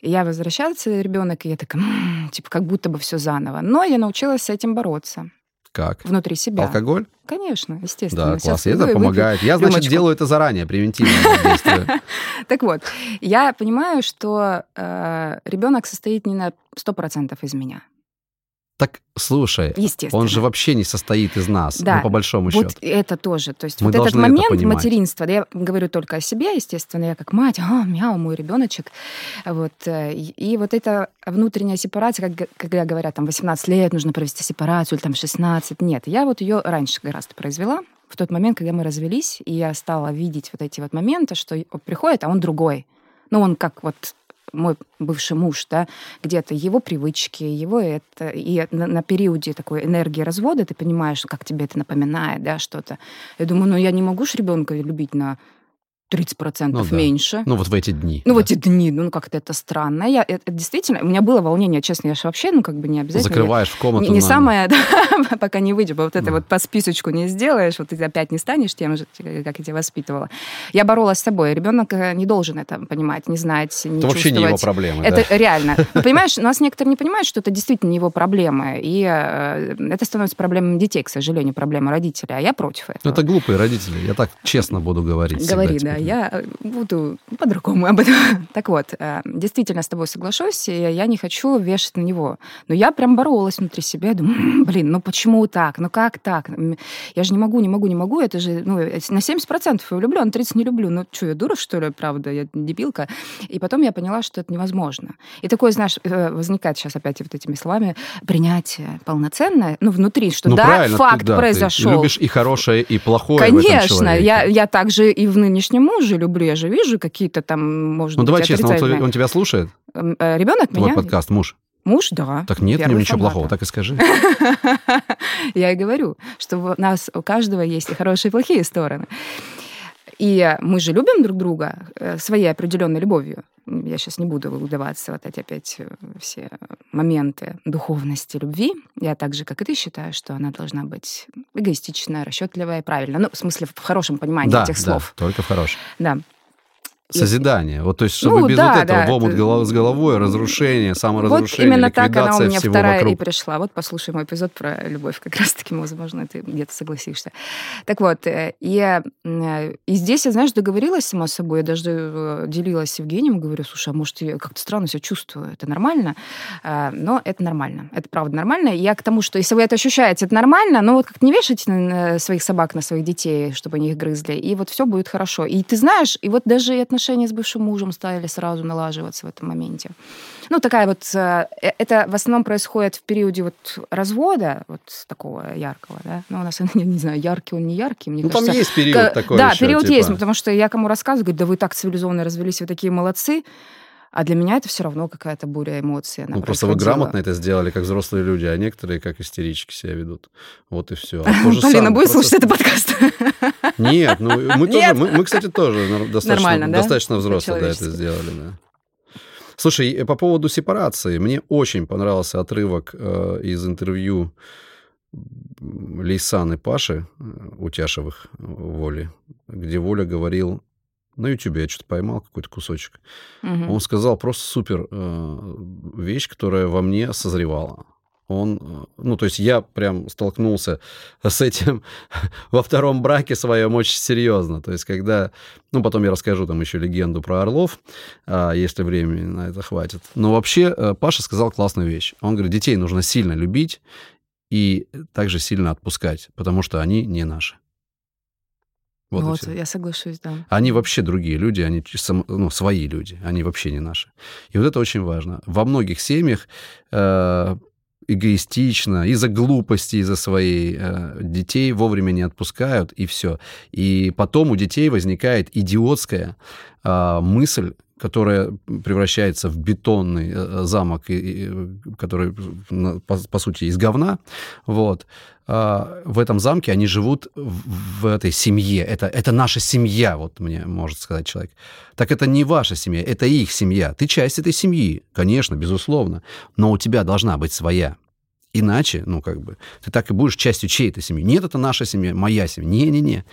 [SPEAKER 1] И я возвращался, ребенок, и я такая, м-м, типа, как будто бы все заново. Но я научилась с этим бороться.
[SPEAKER 2] Как?
[SPEAKER 1] Внутри себя.
[SPEAKER 2] Алкоголь?
[SPEAKER 1] Конечно, естественно.
[SPEAKER 2] Да, класс. Это помогает. Я, значит, рюмочку. делаю это заранее, превентивно действие.
[SPEAKER 1] Так вот, я понимаю, что э, ребенок состоит не на 100% из меня.
[SPEAKER 2] Так, слушай, он же вообще не состоит из нас, да, ну, по большому
[SPEAKER 1] вот
[SPEAKER 2] счету.
[SPEAKER 1] это тоже. То есть Мы вот этот момент это материнства, да, я говорю только о себе, естественно, я как мать, а, мяу, мой ребеночек. Вот, э, и, и вот эта внутренняя сепарация, как, когда говорят, там, 18 лет нужно провести сепарацию, или там 16, нет, я вот ее раньше гораздо произвела, в тот момент, когда мы развелись, и я стала видеть вот эти вот моменты, что приходит, а он другой. Ну, он как вот мой бывший муж, да, где-то его привычки, его это, и на, на периоде такой энергии развода ты понимаешь, как тебе это напоминает, да, что-то. Я думаю, ну я не могу же ребенка любить на 30% ну, да. меньше.
[SPEAKER 2] Ну, вот в эти дни.
[SPEAKER 1] Ну, да. в эти дни, ну, как-то это странно. Я, это, действительно, у меня было волнение, честно, я же вообще, ну, как бы не обязательно.
[SPEAKER 2] Закрываешь
[SPEAKER 1] я,
[SPEAKER 2] в комнату.
[SPEAKER 1] Не, не самое, да, пока не выйдешь, вот это да. вот по списочку не сделаешь, вот ты опять не станешь тем же, как я тебя воспитывала. Я боролась с собой. Ребенок э, не должен это понимать, не знать, не
[SPEAKER 2] Это вообще не его проблема.
[SPEAKER 1] Это
[SPEAKER 2] да?
[SPEAKER 1] реально. Ну, понимаешь, у нас некоторые не понимают, что это действительно не его проблема. И э, это становится проблемой детей, к сожалению, проблема родителей. А я против этого.
[SPEAKER 2] Ну, это глупые родители. Я так честно буду говорить.
[SPEAKER 1] Говори, да. Я э, буду по-другому об этом. Так вот, э, действительно с тобой соглашусь, и я не хочу вешать на него. Но я прям боролась внутри себя, думаю, блин, ну почему так? Ну как так? Я же не могу, не могу, не могу. Это же ну, э, на 70% я люблю, а на 30% не люблю. Ну что, я дура, что ли, правда? Я дебилка. И потом я поняла, что это невозможно. И такое, знаешь, возникает сейчас опять вот этими словами принятие полноценное, ну, внутри, что
[SPEAKER 2] ну,
[SPEAKER 1] да, факт да, произошел.
[SPEAKER 2] Ты любишь и хорошее, и плохое
[SPEAKER 1] Конечно, я, я также и в нынешнем муже люблю. Я же вижу какие-то там, может
[SPEAKER 2] ну,
[SPEAKER 1] быть,
[SPEAKER 2] давай честно, он, он тебя слушает?
[SPEAKER 1] Э, Ребенок
[SPEAKER 2] Твой
[SPEAKER 1] меня?
[SPEAKER 2] подкаст, муж?
[SPEAKER 1] Муж, да.
[SPEAKER 2] Так нет в нем ничего плохого, так и скажи.
[SPEAKER 1] Я и говорю, что у нас у каждого есть и хорошие, и плохие стороны. И мы же любим друг друга э, своей определенной любовью. Я сейчас не буду удаваться вот эти опять э, все моменты духовности любви. Я так же, как и ты, считаю, что она должна быть эгоистичная, расчетливая и правильная. Ну, в смысле, в хорошем понимании
[SPEAKER 2] да,
[SPEAKER 1] этих слов.
[SPEAKER 2] Да, только в хорошем.
[SPEAKER 1] Да.
[SPEAKER 2] Созидание. Вот, то есть, чтобы ну, без да, вот этого да, в омут это... с головой, разрушение, саморазрушение,
[SPEAKER 1] Вот именно так она у меня вторая
[SPEAKER 2] вокруг.
[SPEAKER 1] и пришла. Вот послушай мой эпизод про любовь, как раз-таки, возможно, ты где-то согласишься. Так вот, э, и, э, и здесь я, знаешь, договорилась сама с собой, я даже э, делилась с Евгением, говорю, слушай, а может, я как-то странно себя чувствую, это нормально? Но это нормально, это правда нормально. Я к тому, что если вы это ощущаете, это нормально, но вот как не вешайте своих собак на своих детей, чтобы они их грызли, и вот все будет хорошо. И ты знаешь, и вот даже отношения отношения с бывшим мужем стали сразу налаживаться в этом моменте. Ну, такая вот... Э, э, это в основном происходит в периоде вот развода, вот такого яркого, да. Ну, у нас, я не знаю, яркий он, не яркий, мне
[SPEAKER 2] ну,
[SPEAKER 1] кажется.
[SPEAKER 2] там есть период такой
[SPEAKER 1] Да,
[SPEAKER 2] еще,
[SPEAKER 1] период
[SPEAKER 2] типа...
[SPEAKER 1] есть, потому что я кому рассказываю, говорю, да вы так цивилизованно развелись, вы такие молодцы. А для меня это все равно какая-то буря эмоций.
[SPEAKER 2] ну, просто вы грамотно это сделали, как взрослые люди, а некоторые как истерички себя ведут. Вот и все. А
[SPEAKER 1] Полина будет слушать этот подкаст?
[SPEAKER 2] Нет, ну мы тоже, мы, кстати, тоже достаточно, достаточно взрослые да, это сделали, да. Слушай, по поводу сепарации, мне очень понравился отрывок э, из интервью Лейсан и Паши э, Утяшевых Воли, где Воля говорил на Ютубе я что-то поймал какой-то кусочек. Угу. Он сказал просто супер э, вещь, которая во мне созревала. Он, э, ну, то есть я прям столкнулся с этим во втором браке своем очень серьезно. То есть когда, ну, потом я расскажу там еще легенду про орлов, а, если времени на это хватит. Но вообще э, Паша сказал классную вещь. Он говорит, детей нужно сильно любить и также сильно отпускать, потому что они не наши.
[SPEAKER 1] Вот, вот я соглашусь, да.
[SPEAKER 2] Они вообще другие люди, они ну, свои люди, они вообще не наши. И вот это очень важно. Во многих семьях э, эгоистично, из-за глупости, из-за своей э, детей вовремя не отпускают, и все. И потом у детей возникает идиотская э, мысль, которая превращается в бетонный э, замок, который, по, по сути, из говна, вот, а, в этом замке они живут в этой семье. Это, это наша семья, вот мне может сказать человек. Так это не ваша семья, это их семья. Ты часть этой семьи, конечно, безусловно, но у тебя должна быть своя. Иначе, ну, как бы, ты так и будешь частью чьей-то семьи. Нет, это наша семья, моя семья. Не-не-не.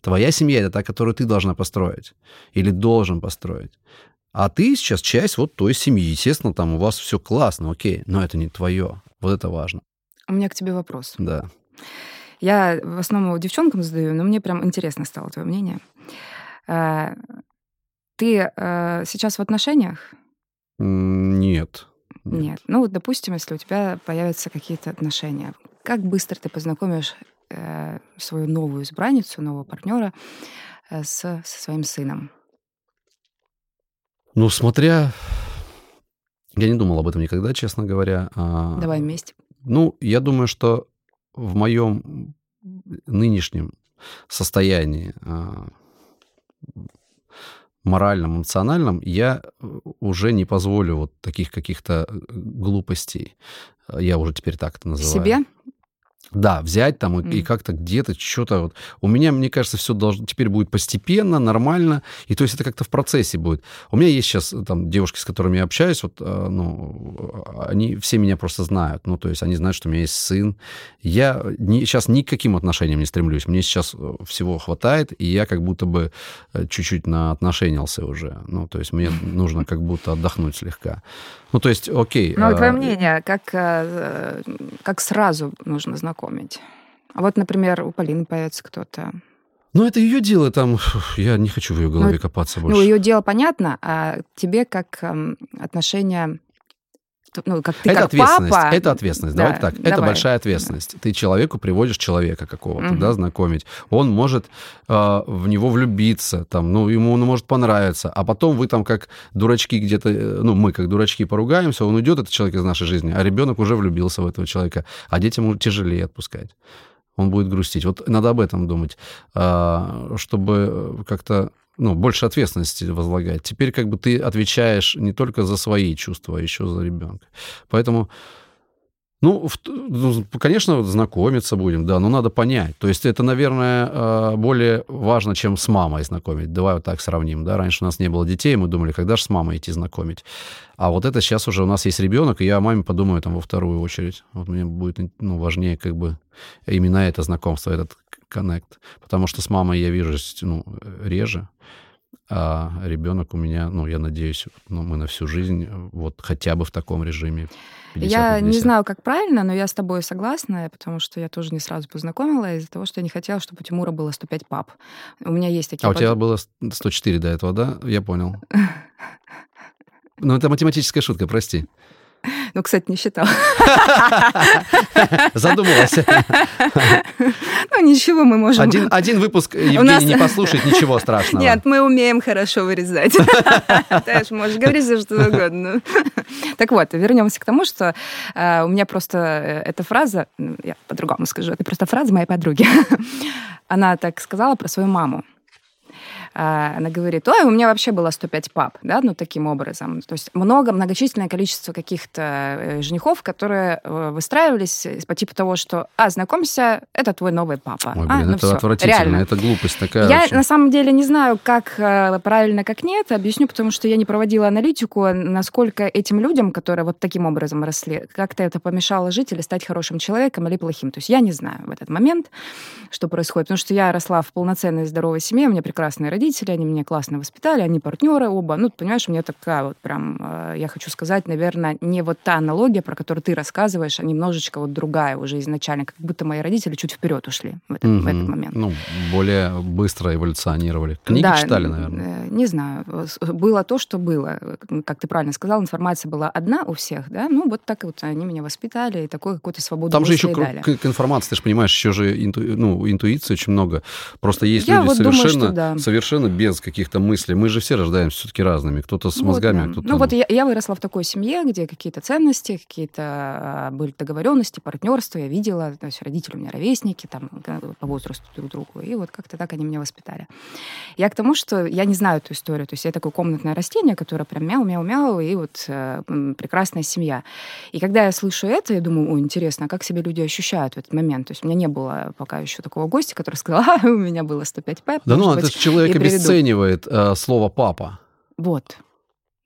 [SPEAKER 2] Твоя семья — это та, которую ты должна построить. Или должен построить. А ты сейчас часть вот той семьи. Естественно, там у вас все классно, окей, но это не твое. Вот это важно.
[SPEAKER 1] У меня к тебе вопрос.
[SPEAKER 2] Да.
[SPEAKER 1] Я в основном девчонкам задаю, но мне прям интересно стало твое мнение. А, ты э, сейчас в отношениях?
[SPEAKER 2] Нет.
[SPEAKER 1] Нет. Нет. Ну, вот, допустим, если у тебя появятся какие-то отношения, как быстро ты познакомишь э, свою новую избранницу, нового партнера э, с, со своим сыном?
[SPEAKER 2] Ну, смотря... Я не думал об этом никогда, честно говоря.
[SPEAKER 1] А, Давай вместе.
[SPEAKER 2] Ну, я думаю, что в моем нынешнем состоянии а, моральном, эмоциональном, я э, уже не позволю вот таких каких-то э, глупостей. Я уже теперь так это называю.
[SPEAKER 1] Себе?
[SPEAKER 2] Да, взять там и, mm. и как-то где-то что-то вот. У меня, мне кажется, все должно теперь будет постепенно, нормально, и то есть это как-то в процессе будет. У меня есть сейчас э, там девушки, с которыми я общаюсь, вот, э, ну, они все меня просто знают, ну, то есть они знают, что у меня есть сын. Я не, сейчас ни к каким отношениям не стремлюсь, мне сейчас э, всего хватает, и я как будто бы чуть-чуть на отношенился уже, ну, то есть мне нужно как будто отдохнуть слегка. Ну, то есть, окей.
[SPEAKER 1] Ну, а твое мнение, как, как сразу нужно знакомиться? Знакомить. А вот, например, у Полины появится кто-то.
[SPEAKER 2] Ну, это ее дело, там, я не хочу в ее голове ну, копаться больше.
[SPEAKER 1] Ну, ее дело понятно, а тебе как эм, отношение ну, как ты
[SPEAKER 2] это
[SPEAKER 1] как
[SPEAKER 2] ответственность,
[SPEAKER 1] папа...
[SPEAKER 2] Это ответственность, да, так. Давай. Это большая ответственность. Ты человеку приводишь человека какого-то, угу. да, знакомить. Он может э, в него влюбиться, там, ну, ему он может понравиться, а потом вы там как дурачки где-то, э, ну, мы как дурачки поругаемся, он уйдет, этот человек из нашей жизни, а ребенок уже влюбился в этого человека, а детям тяжелее отпускать он будет грустить. Вот надо об этом думать, а, чтобы как-то ну, больше ответственности возлагать. Теперь как бы ты отвечаешь не только за свои чувства, а еще за ребенка. Поэтому, ну, ну, конечно, знакомиться будем, да, но надо понять. То есть это, наверное, а, более важно, чем с мамой знакомить. Давай вот так сравним, да. Раньше у нас не было детей, мы думали, когда же с мамой идти знакомить. А вот это сейчас уже у нас есть ребенок, и я о маме подумаю там во вторую очередь. Вот мне будет ну, важнее как бы именно это знакомство, этот коннект. Потому что с мамой я вижусь ну, реже, а ребенок у меня, ну, я надеюсь, ну, мы на всю жизнь вот хотя бы в таком режиме. 50
[SPEAKER 1] я не знаю, как правильно, но я с тобой согласна, потому что я тоже не сразу познакомила из-за того, что я не хотела, чтобы у Тимура было 105 пап. У меня есть такие...
[SPEAKER 2] А под... у тебя было 104 до этого, да? Я понял. Ну, это математическая шутка, прости.
[SPEAKER 1] Ну, кстати, не считал.
[SPEAKER 2] Задумалась.
[SPEAKER 1] Ну, ничего, мы можем...
[SPEAKER 2] Один, один выпуск Евгений нас... не послушает, ничего страшного.
[SPEAKER 1] Нет, мы умеем хорошо вырезать. Ты можешь говорить за что угодно. Так вот, вернемся к тому, что э, у меня просто э, эта фраза, я по-другому скажу, это просто фраза моей подруги. Она так сказала про свою маму. А, она говорит, ой, у меня вообще было 105 пап, да, ну, таким образом. То есть много, многочисленное количество каких-то э, женихов, которые э, выстраивались по типу того, что, а, знакомься, это твой новый папа.
[SPEAKER 2] Ой,
[SPEAKER 1] а,
[SPEAKER 2] блин,
[SPEAKER 1] ну,
[SPEAKER 2] это
[SPEAKER 1] все.
[SPEAKER 2] отвратительно,
[SPEAKER 1] Реально.
[SPEAKER 2] это глупость такая
[SPEAKER 1] Я,
[SPEAKER 2] вообще.
[SPEAKER 1] на самом деле, не знаю, как э, правильно, как нет, объясню, потому что я не проводила аналитику, насколько этим людям, которые вот таким образом росли, как-то это помешало жить или стать хорошим человеком или плохим. То есть я не знаю в этот момент, что происходит, потому что я росла в полноценной здоровой семье, у меня прекрасные родители, они меня классно воспитали, они партнеры оба. Ну, понимаешь, у меня такая вот прям, э, я хочу сказать, наверное, не вот та аналогия, про которую ты рассказываешь, а немножечко вот другая уже изначально, как будто мои родители чуть вперед ушли в этот, mm-hmm. в этот момент.
[SPEAKER 2] Ну, более быстро эволюционировали. Книги да, читали, наверное?
[SPEAKER 1] Э, не знаю. Было то, что было. Как ты правильно сказал, информация была одна у всех, да? Ну, вот так вот они меня воспитали, и такой какой-то свободу
[SPEAKER 2] Там же еще
[SPEAKER 1] дали.
[SPEAKER 2] к, к информации, ты же понимаешь, еще же инту, ну, интуиции очень много. Просто есть я люди вот совершенно, думаю, да. совершенно без каких-то мысли. Мы же все рождаемся все-таки разными. Кто-то с мозгами, вот,
[SPEAKER 1] да.
[SPEAKER 2] кто-то...
[SPEAKER 1] Ну вот я, я выросла в такой семье, где какие-то ценности, какие-то а, были договоренности, партнерство. Я видела, то есть родители у меня ровесники, там, по возрасту друг другу. И вот как-то так они меня воспитали. Я к тому, что я не знаю эту историю. То есть я такое комнатное растение, которое прям мяу-мяу-мяу, и вот э, прекрасная семья. И когда я слышу это, я думаю, о, интересно, а как себя люди ощущают в этот момент? То есть у меня не было пока еще такого гостя, который сказал, а, у меня было 105 пэп.
[SPEAKER 2] Да ну, это же человек обесценивает э, слово «папа».
[SPEAKER 1] Вот.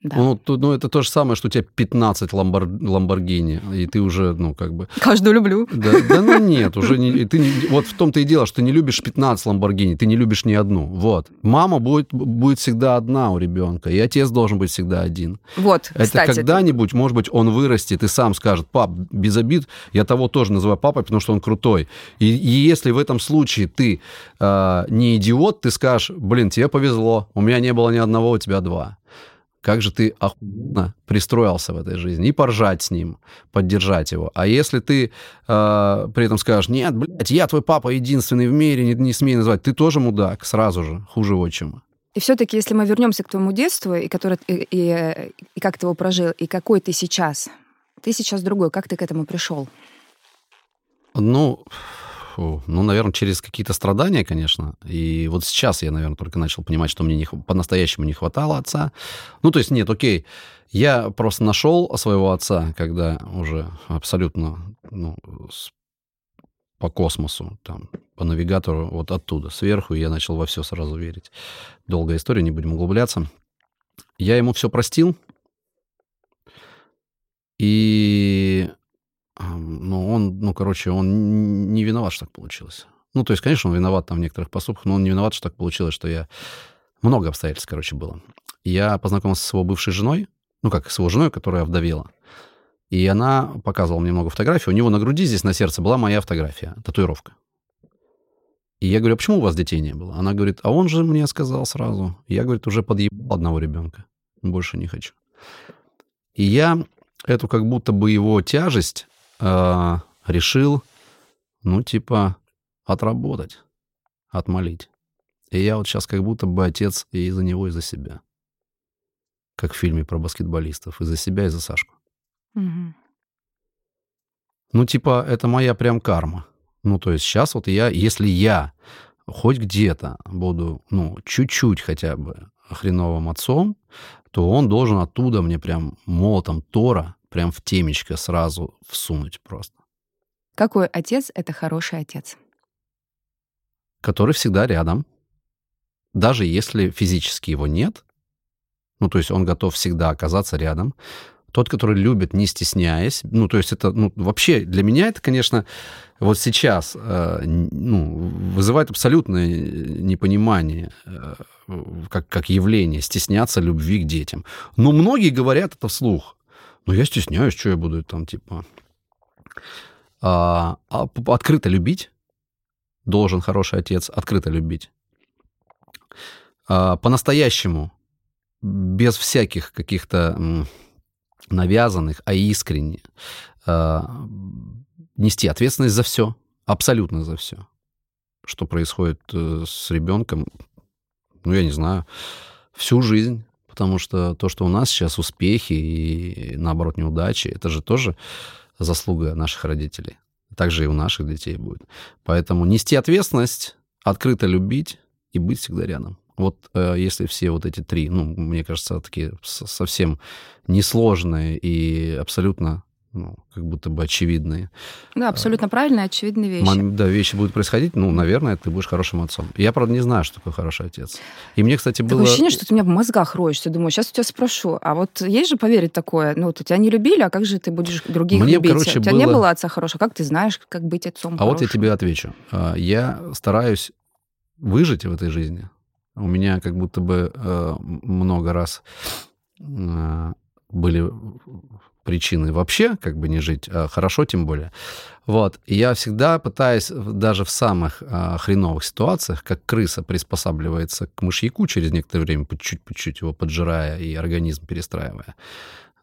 [SPEAKER 1] Да.
[SPEAKER 2] Ну, то- ну, это то же самое, что у тебя 15 ламбор... Ламборгини, и ты уже, ну, как бы...
[SPEAKER 1] Каждую люблю.
[SPEAKER 2] Да, да ну нет, уже не, ты вот в том-то и дело, что ты не любишь 15 Ламборгини, ты не любишь ни одну. Вот. Мама будет, будет всегда одна у ребенка, и отец должен быть всегда один.
[SPEAKER 1] Вот,
[SPEAKER 2] Это
[SPEAKER 1] кстати.
[SPEAKER 2] когда-нибудь, может быть, он вырастет и сам скажет, пап, без обид, я того тоже называю папой, потому что он крутой. И, и если в этом случае ты э, не идиот, ты скажешь, блин, тебе повезло, у меня не было ни одного, у тебя два. Как же ты охуенно пристроился в этой жизни. И поржать с ним, поддержать его. А если ты э, при этом скажешь, нет, блядь, я твой папа единственный в мире, не, не смей называть, ты тоже мудак, сразу же, хуже отчима.
[SPEAKER 1] И все-таки, если мы вернемся к твоему детству, и, который, и, и- и как ты его прожил, и какой ты сейчас, ты сейчас другой, как ты к этому пришел?
[SPEAKER 2] Ну, фу, ну, наверное, через какие-то страдания, конечно. И вот сейчас я, наверное, только начал понимать, что мне не по-настоящему не хватало отца. Ну, то есть, нет, окей, я просто нашел своего отца, когда уже абсолютно ну, с- по космосу, там, по навигатору, вот оттуда, сверху, и я начал во все сразу верить. Долгая история, не будем углубляться. Я ему все простил, и Ну, он, ну, короче, он не виноват, что так получилось. Ну, то есть, конечно, он виноват там в некоторых поступках, но он не виноват, что так получилось, что я... Много обстоятельств, короче, было. Я познакомился с его бывшей женой, ну, как с его женой, которая овдовела. И она показывала мне много фотографий. У него на груди здесь на сердце была моя фотография, татуировка. И я говорю, а почему у вас детей не было? Она говорит, а он же мне сказал сразу. Я, говорит, уже подъебал одного ребенка. Больше не хочу. И я эту как будто бы его тяжесть э, решил, ну, типа, отработать, отмолить. И я вот сейчас как будто бы отец и за него, и за себя. Как в фильме про баскетболистов. И за себя, и за Сашку.
[SPEAKER 1] Мгм.
[SPEAKER 2] Ну, типа, это моя прям карма. Ну, то есть сейчас вот я, если я хоть где-то буду, ну, чуть-чуть хотя бы хреновым отцом, то он должен оттуда мне прям молотом Тора прям в темечко сразу всунуть просто.
[SPEAKER 1] Какой отец — это хороший отец?
[SPEAKER 2] который всегда рядом. Даже если физически его нет, ну, то есть он готов всегда оказаться рядом. Тот, который любит, не стесняясь. Ну, то есть это, ну, вообще для меня это, конечно, вот сейчас, э, ну, вызывает абсолютное непонимание э, как, как явление, стесняться любви к детям. Но многие говорят это вслух. Ну, я стесняюсь, что я буду там, типа... А, а открыто любить должен хороший отец открыто любить. А, По-настоящему, без всяких каких-то навязанных, а искренне а, нести ответственность за все, абсолютно за все, что происходит э, с ребенком, ну, я не знаю, всю жизнь. Потому что то, что у нас сейчас успехи и, наоборот, неудачи, это же тоже заслуга наших родителей. Так же и у наших детей будет. Поэтому нести ответственность, открыто любить и быть всегда рядом. Вот э, если все вот эти три, ну, мне кажется, такие совсем несложные и абсолютно, ну, как будто бы очевидные
[SPEAKER 1] Да, абсолютно правильные, очевидные вещи.
[SPEAKER 2] мом- да, вещи будут происходить, ну, наверное, ты будешь хорошим отцом. Я, правда, не знаю, что такое хороший отец. И мне, кстати,
[SPEAKER 1] Такое
[SPEAKER 2] было...
[SPEAKER 1] ощущение, что ты у меня в мозгах роешься. Думаю, сейчас у тебя спрошу. А вот есть же поверить такое? Ну, вот тебя не любили, а как же ты будешь других
[SPEAKER 2] Мне,
[SPEAKER 1] любить?
[SPEAKER 2] короче,
[SPEAKER 1] у тебя не
[SPEAKER 2] было-
[SPEAKER 1] было отца хорошего. Как ты знаешь, как быть отцом
[SPEAKER 2] А вот я
[SPEAKER 1] хорошим?
[SPEAKER 2] тебе отвечу. А, Я стараюсь выжить в этой жизни. У меня как будто бы э, много раз э, были причины вообще как бы не жить, а хорошо тем более. Вот. И я всегда пытаюсь даже в самых э, хреновых ситуациях, как крыса приспосабливается к мышьяку через некоторое время, по чуть-чуть, его поджирая и организм перестраивая.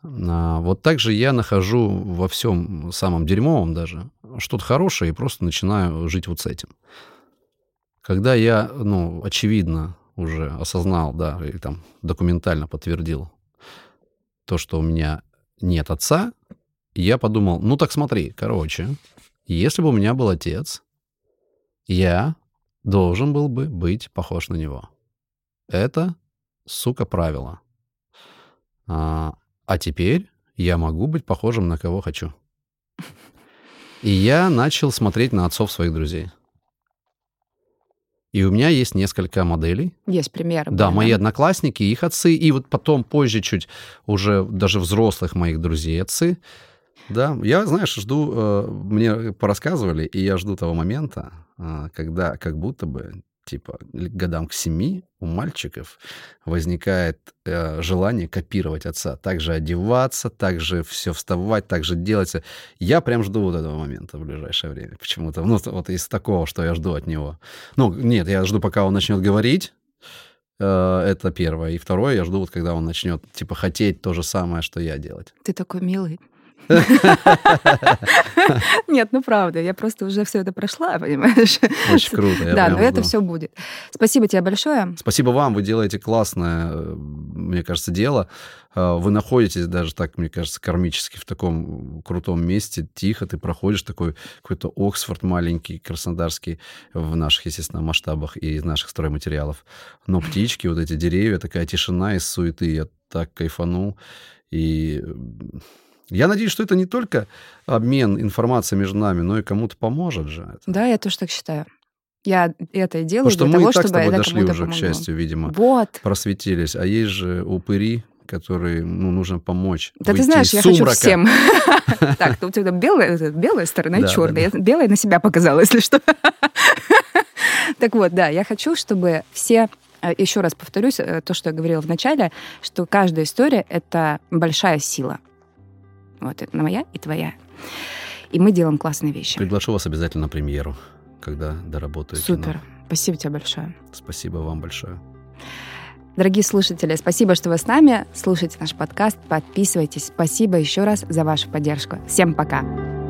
[SPEAKER 2] А, Вот так же я нахожу во всем самом дерьмовом даже что-то хорошее и просто начинаю жить вот с этим. Когда я, ну, очевидно уже осознал, да, и там документально подтвердил то, что у меня нет отца, я подумал, ну так смотри, короче, если бы у меня был отец, я должен был бы быть похож на него. Это, сука, правило. А, а теперь я могу быть похожим на кого хочу. И я начал смотреть на отцов своих друзей. И у меня есть несколько моделей.
[SPEAKER 1] Есть примеры.
[SPEAKER 2] Да, мои одноклассники, их отцы, и вот потом позже чуть уже даже взрослых моих друзей отцы. Да, я, знаешь, жду, э, мне порассказывали, и я жду того момента, э, когда как будто бы типа годам к семи у мальчиков возникает э, желание копировать отца, также одеваться, также все вставать, также делать. Я прям жду вот этого момента в ближайшее время. Почему-то, ну, вот из такого, что я жду от него. Ну, нет, я жду, пока он начнет говорить, э, это первое. И второе, я жду, вот когда он начнет, типа, хотеть то же самое, что я делать.
[SPEAKER 1] Ты такой милый. Нет, ну правда, я просто уже все это прошла, понимаешь?
[SPEAKER 2] Очень круто.
[SPEAKER 1] Да, но это все будет. Спасибо тебе большое.
[SPEAKER 2] Спасибо вам, вы делаете классное, мне кажется, дело. А, вы находитесь даже так, мне кажется, кармически в таком крутом месте, тихо, ты проходишь такой какой-то Оксфорд маленький, краснодарский, в наших, естественно, масштабах и из наших стройматериалов. Но птички, вот эти деревья, такая тишина из суеты, я так кайфанул. И я надеюсь, что это не только обмен информацией между нами, но и кому-то поможет же. Это.
[SPEAKER 1] Да, я тоже так считаю. Я это и делаю
[SPEAKER 2] Потому что
[SPEAKER 1] для
[SPEAKER 2] мы
[SPEAKER 1] того,
[SPEAKER 2] и так
[SPEAKER 1] чтобы
[SPEAKER 2] с тобой дошли уже,
[SPEAKER 1] помогло.
[SPEAKER 2] к счастью, видимо.
[SPEAKER 1] Вот.
[SPEAKER 2] Просветились. А есть же упыри, которые, ну, нужно помочь.
[SPEAKER 1] Да ты знаешь, я хочу
[SPEAKER 2] сумрака.
[SPEAKER 1] всем. Так, у тебя белая, белая сторона и черная. Белая на себя показала, если что. Так вот, да, я хочу, чтобы все э, еще раз повторюсь э, то, что я говорила в начале, что каждая история — это большая сила. Вот, это моя и твоя. И мы делаем классные вещи.
[SPEAKER 2] Приглашу вас обязательно на премьеру, когда доработаю кино.
[SPEAKER 1] Супер. Спасибо тебе большое.
[SPEAKER 2] Спасибо вам большое.
[SPEAKER 1] Дорогие слушатели, спасибо, что вы с нами. Слушайте наш подкаст, подписывайтесь. Спасибо еще раз за вашу поддержку. Всем пока.